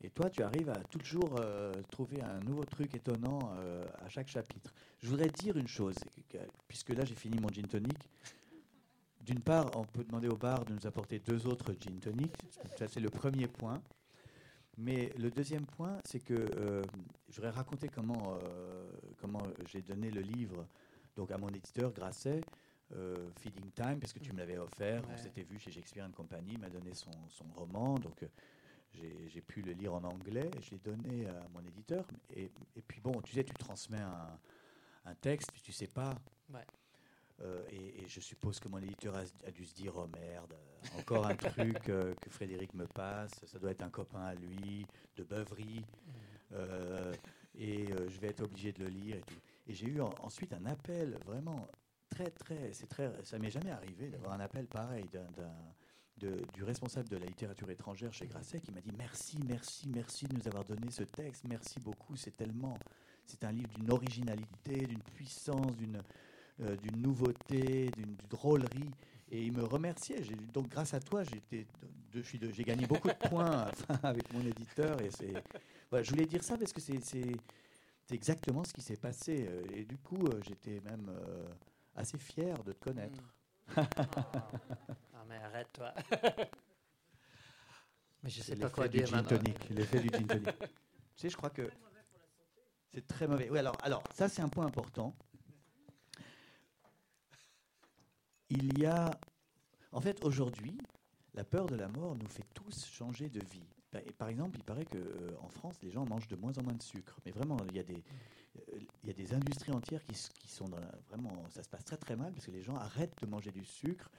Et toi, tu arrives à toujours euh, trouver un nouveau truc étonnant euh, à chaque chapitre. Je voudrais dire une chose, puisque là j'ai fini mon gin tonic. D'une part, on peut demander au bar de nous apporter deux autres gin tonic. Ça, c'est le premier point. Mais le deuxième point, c'est que euh, je voudrais raconter comment, euh, comment j'ai donné le livre donc à mon éditeur Grasset, euh, Feeding Time, parce que tu me l'avais offert. On s'était vu chez Shakespeare Company, il m'a donné son, son, roman. Donc j'ai pu le lire en anglais et je l'ai donné à mon éditeur. Et, et, puis bon, tu sais, tu transmets un, un texte, tu sais pas. Euh, et, je suppose que mon éditeur a, dû se dire, oh merde, encore un truc que Frédéric me passe, ça doit être un copain à lui, de beuverie, mmh. et je vais être obligé de le lire et tout. Et j'ai eu ensuite un appel vraiment très, très, c'est très, ça m'est jamais arrivé d'avoir un appel pareil d'un, du responsable de la littérature étrangère chez Grasset qui m'a dit merci, merci, merci de nous avoir donné ce texte, merci beaucoup, c'est tellement, c'est un livre d'une originalité, d'une puissance, d'une, euh, d'une nouveauté, d'une, drôlerie. Et il me remerciait. donc, grâce à toi, j'ai, gagné beaucoup de points avec mon éditeur. Et voilà, je voulais dire ça parce que c'est, exactement ce qui s'est passé. Euh, et du coup, euh, j'étais même assez fier de te connaître. Hmm. ah, mais arrête-toi. mais je sais pas quoi dire l'effet du gin tonic. tu sais, je crois que c'est très mauvais. Oui, alors, alors ça c'est un point important. Il y a, en fait, aujourd'hui, la peur de la mort nous fait tous changer de vie. Par exemple, il paraît qu'en euh, en France, les gens mangent de moins en moins de sucre. Mais vraiment, il y a des, il y a des industries entières qui, sont vraiment, ça se passe très très mal parce que les gens arrêtent de manger du sucre.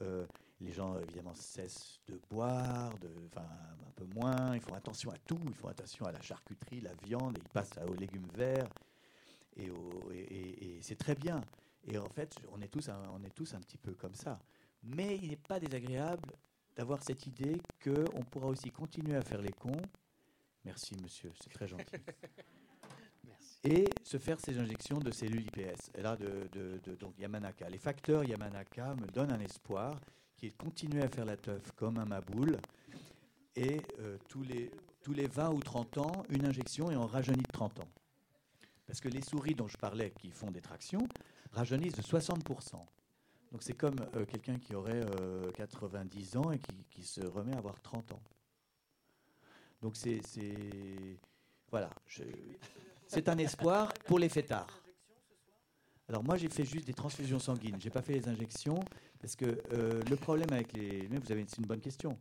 Euh, les gens évidemment cessent de boire, de, un peu moins. Ils font attention à tout. Ils font attention à la charcuterie, la viande. Et ils passent aux légumes verts. Et, c'est très bien. Et en fait, on est tous, un, on est tous un petit peu comme ça. Mais il n'est pas désagréable d'avoir cette idée qu'on pourra aussi continuer à faire les cons. Merci, monsieur, c'est très gentil. et se faire ces injections de cellules IPS, et là de, donc Yamanaka. Les facteurs Yamanaka me donnent un espoir qui est de continuer à faire la teuf comme un maboule, et euh, tous, les, tous les 20 ou 30 ans, une injection et on rajeunit de 30 ans. Parce que les souris dont je parlais, qui font des tractions, rajeunissent de 60%. Donc c'est comme euh, quelqu'un qui aurait 90 euh, ans et qui, se remet à avoir 30 ans. Donc c'est... Voilà. C'est un espoir pour les fêtards. Alors moi j'ai fait juste des transfusions sanguines, j'ai pas fait les injections parce que euh, le problème avec les, mais vous avez une bonne question.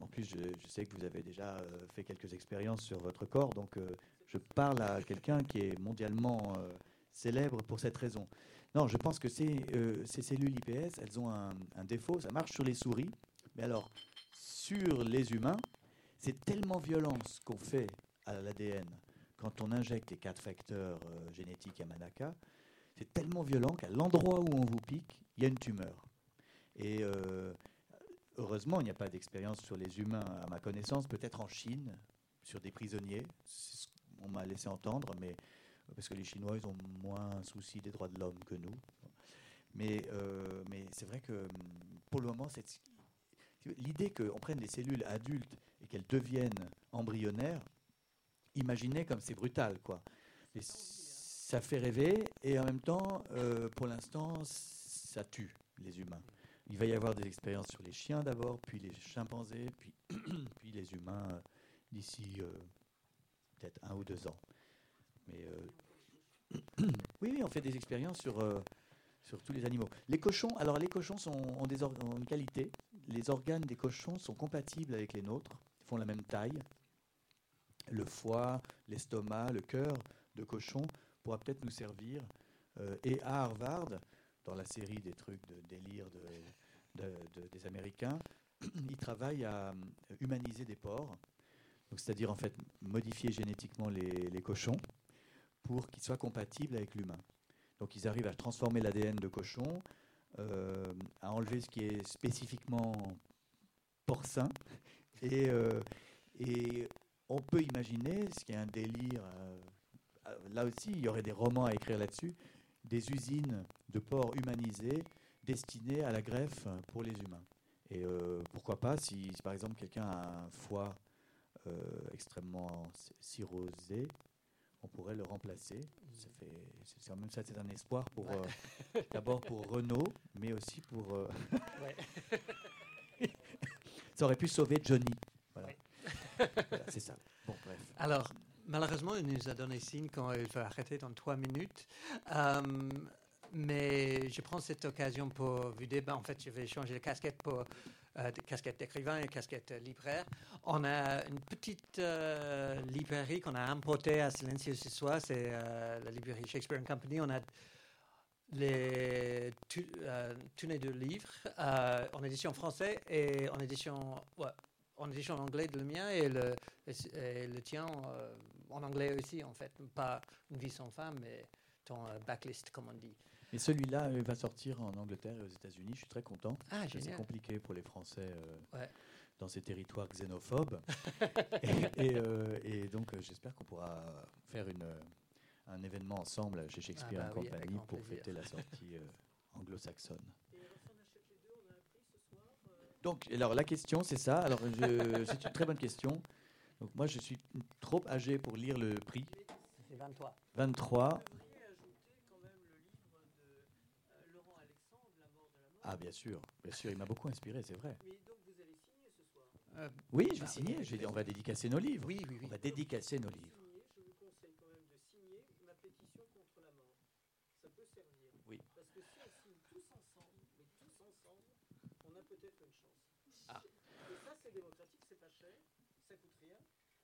En plus je, sais que vous avez déjà fait quelques expériences sur votre corps, donc je parle à quelqu'un qui est mondialement célèbre pour cette raison. Non, je pense que ces, ces cellules IPS, elles ont un, un défaut, ça marche sur les souris, mais alors sur les humains, c'est tellement violent ce qu'on fait à l'ADN quand on injecte les quatre facteurs euh, génétiques à Manaka, c'est tellement violent qu'à l'endroit où on vous pique, il y a une tumeur. Et euh, heureusement, il n'y a pas d'expérience sur les humains, à ma connaissance, peut-être en Chine, sur des prisonniers. On m'a laissé entendre, mais parce que les Chinois, ils ont moins souci des droits de l'homme que nous. Mais, euh, mais c'est vrai que pour le moment, l'idée qu'on prenne des cellules adultes et qu'elles deviennent embryonnaires, imaginez comme c'est brutal, quoi. ça fait rêver et en même temps, euh, pour l'instant, ça tue les humains. Il va y avoir des expériences sur les chiens d'abord, puis les chimpanzés, puis, puis les humains euh, d'ici peut-être un ou deux ans. Mais oui, on fait des expériences sur, sur tous les animaux. Les cochons, alors les cochons sont, ont, des ont une qualité. Les organes des cochons sont compatibles avec les nôtres, ils font la même taille le foie, l'estomac, le cœur de cochon pourra peut-être nous servir. Euh, et à Harvard, dans la série des trucs de délire des Américains, ils travaillent à euh, humaniser des porcs, c'est-à-dire en fait modifier génétiquement les, cochons pour qu'ils soient compatibles avec l'humain. Donc ils arrivent à transformer l'ADN de cochon, euh, à enlever ce qui est spécifiquement porcin, et, et on peut imaginer, ce qui est un délire, euh, euh, là aussi, il y aurait des romans à écrire là-dessus, des usines de porcs humanisés destinées à la greffe pour les humains. Et euh, pourquoi pas, si, par exemple quelqu'un a un foie extrêmement cirrhosé, on pourrait le remplacer. Ça c'est même ça, c'est un espoir pour d'abord pour Renault, mais aussi pour. ça aurait pu sauver Johnny c'est ça. Bon, bref. Alors, malheureusement, il nous a donné signe quand il veut arrêter dans trois minutes. Euh, mais je prends cette occasion pour vous dire, ben, en fait, je vais changer de casquette pour euh, casquette d'écrivain et casquette libraire. On a une petite euh, librairie qu'on a importée à Silencieux ce soir, c'est la librairie Shakespeare Company. On a les, les deux livres en édition française et en édition, en édition anglais de le mien et le, le tien en anglais aussi, en fait. Pas Une vie sans femme, mais ton backlist, comme on dit. Et celui-là va sortir en Angleterre et aux États-Unis. Je suis très content. Ah, c'est compliqué pour les Français dans ces territoires xénophobes. et, et, donc, j'espère qu'on pourra faire une, un événement ensemble chez Shakespeare ah bah Company pour fêter la sortie euh, anglo-saxonne. Donc, alors la question, c'est ça. Alors, c'est une très bonne question. Donc, moi, je suis trop âgé pour lire le prix. C'est 23. 23. Ah, bien sûr, bien sûr, il m'a beaucoup inspiré, c'est vrai. Mais donc vous allez signer ce soir? Euh, Oui, je vais bah, signer. on va dédicacer nos livres. Oui, oui, oui. On va dédicacer nos livres.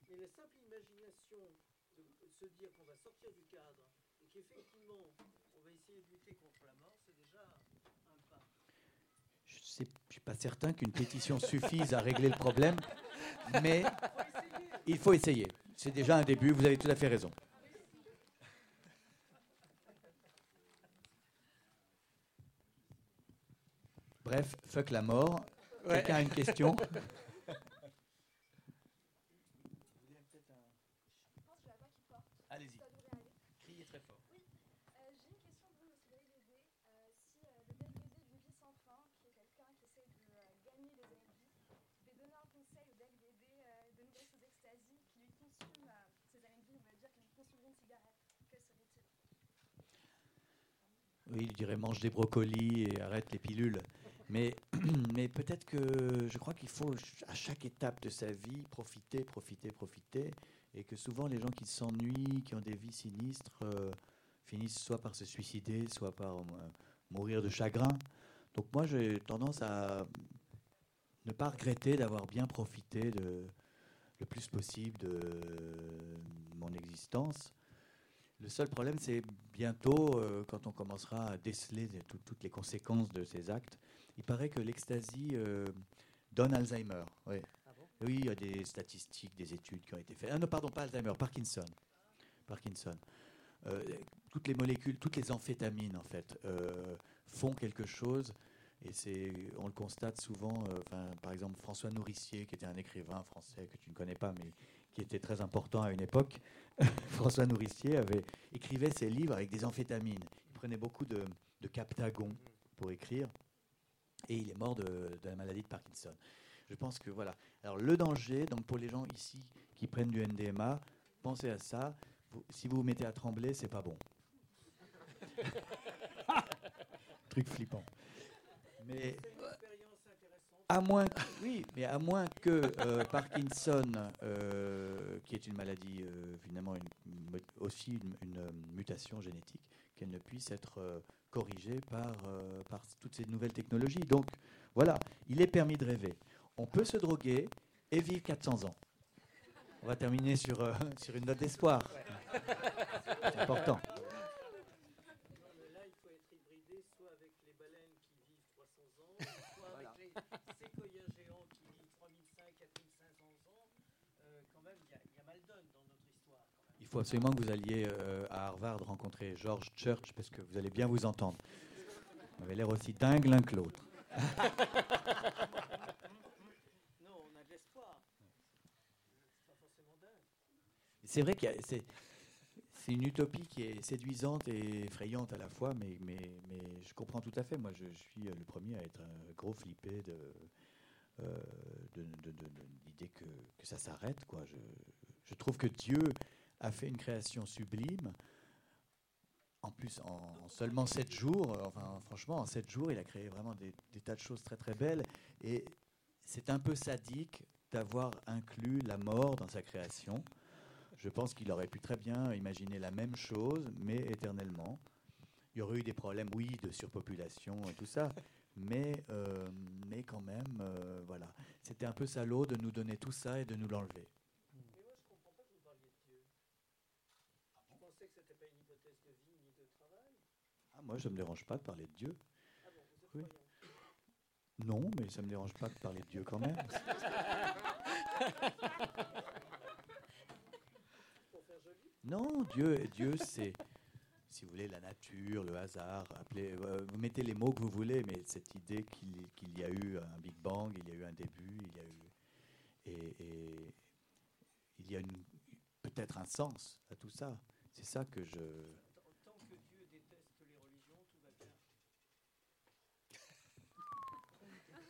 Mais la simple imagination de, se dire qu'on va sortir du cadre et qu'effectivement on va essayer de lutter contre la mort, c'est déjà pas. Je ne suis pas certain qu'une pétition suffise à régler le problème, mais il faut essayer. C'est déjà un début, vous avez tout à fait raison. Bref, fuck la mort. Quelqu'un a une question? Oui, il dirait mange des brocolis et arrête les pilules. Mais, mais peut-être que je crois qu'il faut à chaque étape de sa vie profiter, profiter, profiter. Et que souvent les gens qui s'ennuient, qui ont des vies sinistres, euh, finissent soit par se suicider, soit par euh, mourir de chagrin. Donc moi j'ai tendance à ne pas regretter d'avoir bien profité le plus possible de mon existence. Le seul problème, c'est bientôt, euh, quand on commencera à déceler toutes les conséquences de ces actes, il paraît que l'ecstasy euh, donne Alzheimer. Oui. Ah oui, il y a des statistiques, des études qui ont été faites. Ah non, pardon, pas Alzheimer, Parkinson. Parkinson. Euh, toutes les molécules, toutes les amphétamines, en fait, font quelque chose. Et c'est, on le constate souvent, par exemple, François Nourricier, qui était un écrivain français que tu ne connais pas, mais qui était très important à une époque, François Nourricier avait, écrivait ses livres avec des amphétamines. Il prenait beaucoup de, de captagon pour écrire. Et il est mort de, la maladie de Parkinson. Je pense que voilà. Alors le danger, donc pour les gens ici qui prennent du NDMA, pensez à ça. si vous vous mettez à trembler, c'est pas bon. Truc flippant. Mais à moins, oui, mais à moins que euh, Parkinson, euh, qui est une maladie euh, finalement aussi une, mutation génétique, qu'elle ne puisse être corrigée par, par toutes ces nouvelles technologies. Donc voilà, il est permis de rêver. On peut se droguer et vivre 400 ans. On va terminer sur, sur une note d'espoir. C'est important. Faut absolument que vous alliez euh, à Harvard rencontrer George Church parce que vous allez bien vous entendre. Vous avez l'air aussi dingue l'un que l'autre. non, on a de l'espoir. C'est pas forcément dingue. C'est vrai que c'est, c'est une utopie qui est séduisante et effrayante à la fois, mais, mais, mais je comprends tout à fait. Moi, je, suis le premier à être un gros flippé de, euh, de, l'idée que, que, ça s'arrête. Quoi. Je, je trouve que Dieu a fait une création sublime. En plus, en, seulement sept jours, enfin, franchement, en sept jours, il a créé vraiment des, tas de choses très très belles. Et c'est un peu sadique d'avoir inclus la mort dans sa création. Je pense qu'il aurait pu très bien imaginer la même chose, mais éternellement. Il y aurait eu des problèmes, oui, de surpopulation et tout ça, mais, euh, mais quand même, euh, voilà. C'était un peu salaud de nous donner tout ça et de nous l'enlever. Moi, ça ne me dérange pas de parler de Dieu. Non, mais ça ne me dérange pas de parler de Dieu quand même. Non, Dieu, Dieu c'est, si vous voulez, la nature, le hasard. Appelez, euh, vous mettez les mots que vous voulez, mais cette idée qu'il, y a eu un Big Bang, il y a eu un début, il y a eu. Et, il y a peut-être un sens à tout ça. C'est ça que je. Tant tant que Dieu déteste les religions, tout va bien.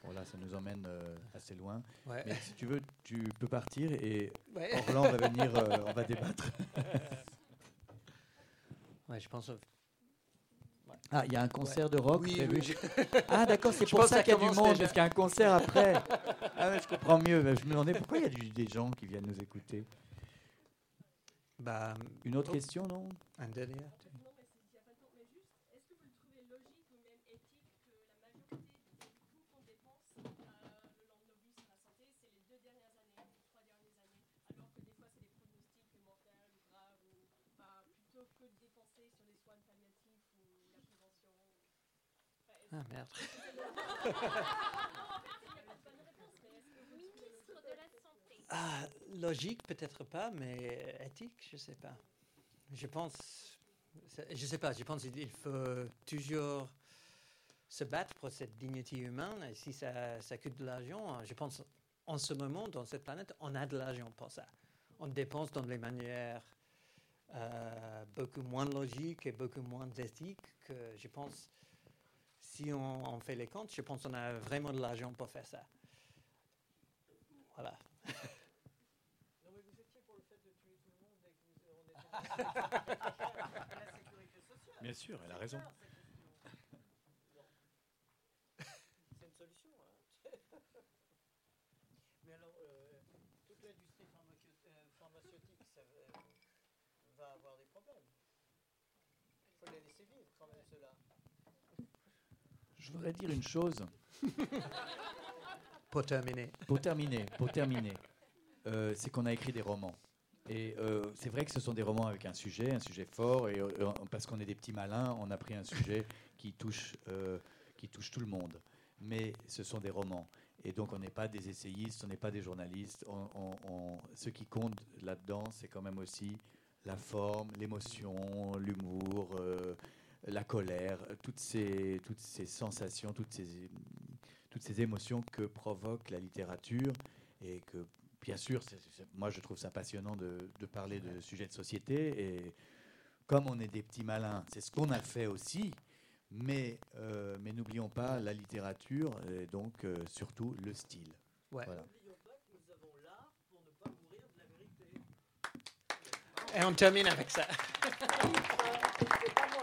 Bon, là, ça nous emmène euh, assez loin. Ouais. Mais si tu veux, tu peux partir et Ouais. Orlan va venir, euh, on va débattre. Ouais, je pense. au- Ah, il y a un concert de rock Oui, prévu. oui, je- Ah, d'accord, c'est pour ça qu'il y a du monde, déjà. parce qu'il y a un concert après. Ah, ouais, je comprends mieux. Je me demandais pourquoi il y a du- des gens qui viennent nous écouter. Bah, Une autre Oh. question, non? Un dernier. Non, mais c'est il y a pas longtemps. Mais juste, est-ce que vous le trouvez logique ou même éthique que la majorité des coûts qu'on dépense euh, le lendemain sur la santé, c'est les deux dernières années, les trois dernières années, alors que des fois c'est des pronostics mortels ou graves, ou bah, plutôt que de dépenser sur des soins palliatifs ou la prévention Enfin, est-ce Ah merde. que- Non, en fait, il n'y a pas de bonne réponse, mais est-ce que vous le trouvez Ministre logique de la Santé. Ah, logique, peut-être pas, mais éthique, je sais pas. Je pense, je sais pas, je pense qu'il faut toujours se battre pour cette dignité humaine. Et si ça, ça coûte de l'argent, je pense en ce moment, dans cette planète, on a de l'argent pour ça. On dépense dans les manières euh, beaucoup moins logiques et beaucoup moins éthiques que je pense. Si on, on fait les comptes, je pense qu'on a vraiment de l'argent pour faire ça. Voilà. Non, mais vous étiez pour le fait de tuer tout le monde et que vous, on était dans la sécurité sociale. Bien sûr, elle a raison ça, cette question. Bon. C'est une solution. hein. Mais alors, euh, toute l'industrie pharmaco- euh, pharmaceutique ça, va- va avoir des problèmes. Il faut les laisser vivre quand même, ceux-là. Je voudrais dire une chose Pour terminer. pour terminer. Pour terminer, Euh, c'est qu'on a écrit des romans. Et euh, c'est vrai que ce sont des romans avec un sujet, un sujet fort, et euh, parce qu'on est des petits malins, on a pris un sujet qui touche, qui touche tout le monde. Mais ce sont des romans. Et donc on n'est pas des essayistes, on n'est pas des journalistes. On- on- on- ce qui compte là-dedans, c'est quand même aussi la forme, l'émotion, l'humour, la colère, toutes ces, toutes ces sensations, toutes ces, toutes ces émotions que provoque la littérature et que, bien sûr, moi je trouve ça passionnant de, de parler de sujets de société et comme on est des petits malins, c'est ce qu'on a fait aussi, mais, euh, mais n'oublions pas la littérature et donc euh, surtout le style. Ouais. Voilà. Et on termine avec ça. C'est pas moi.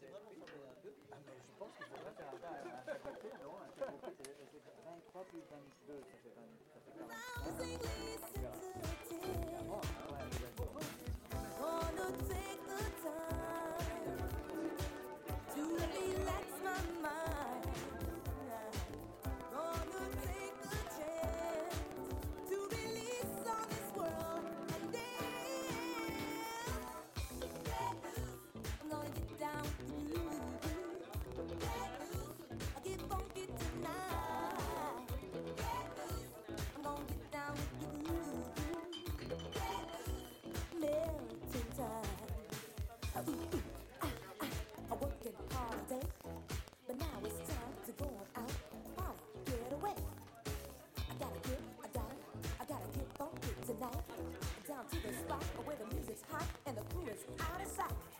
c'est. Ah, je pense qu'il faudrait faire un, un faculté, non Un faculté, c'est c'est 23 plus 22, ça fait 20, ça fait 45. To the spot where the music's hot and the crew is out of sight.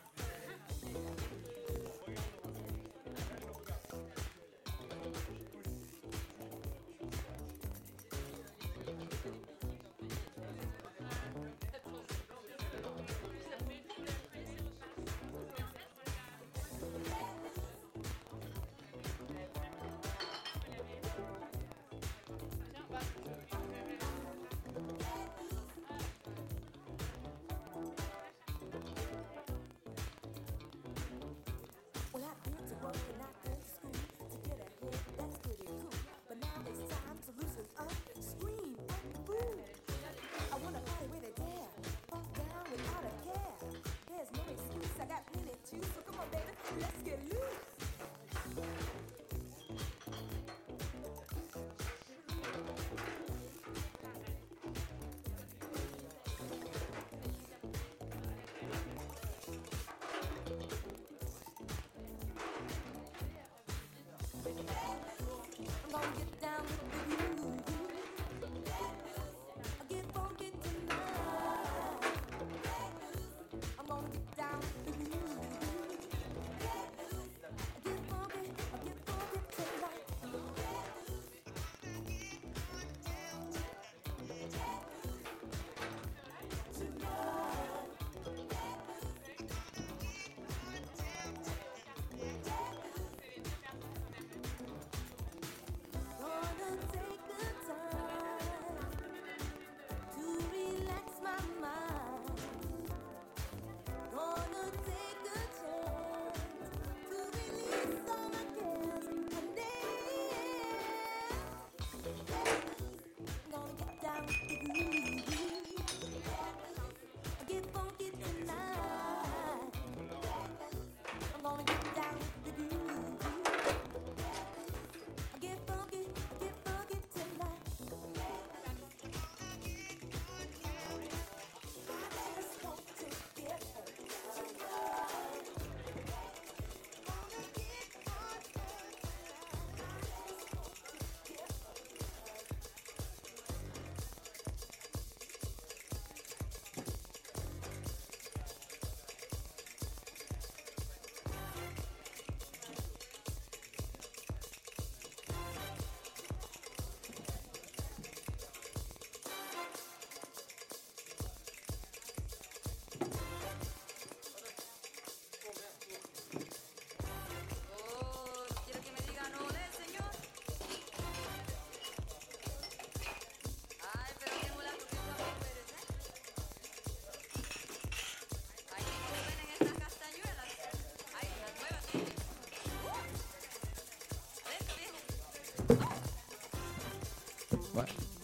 Bye.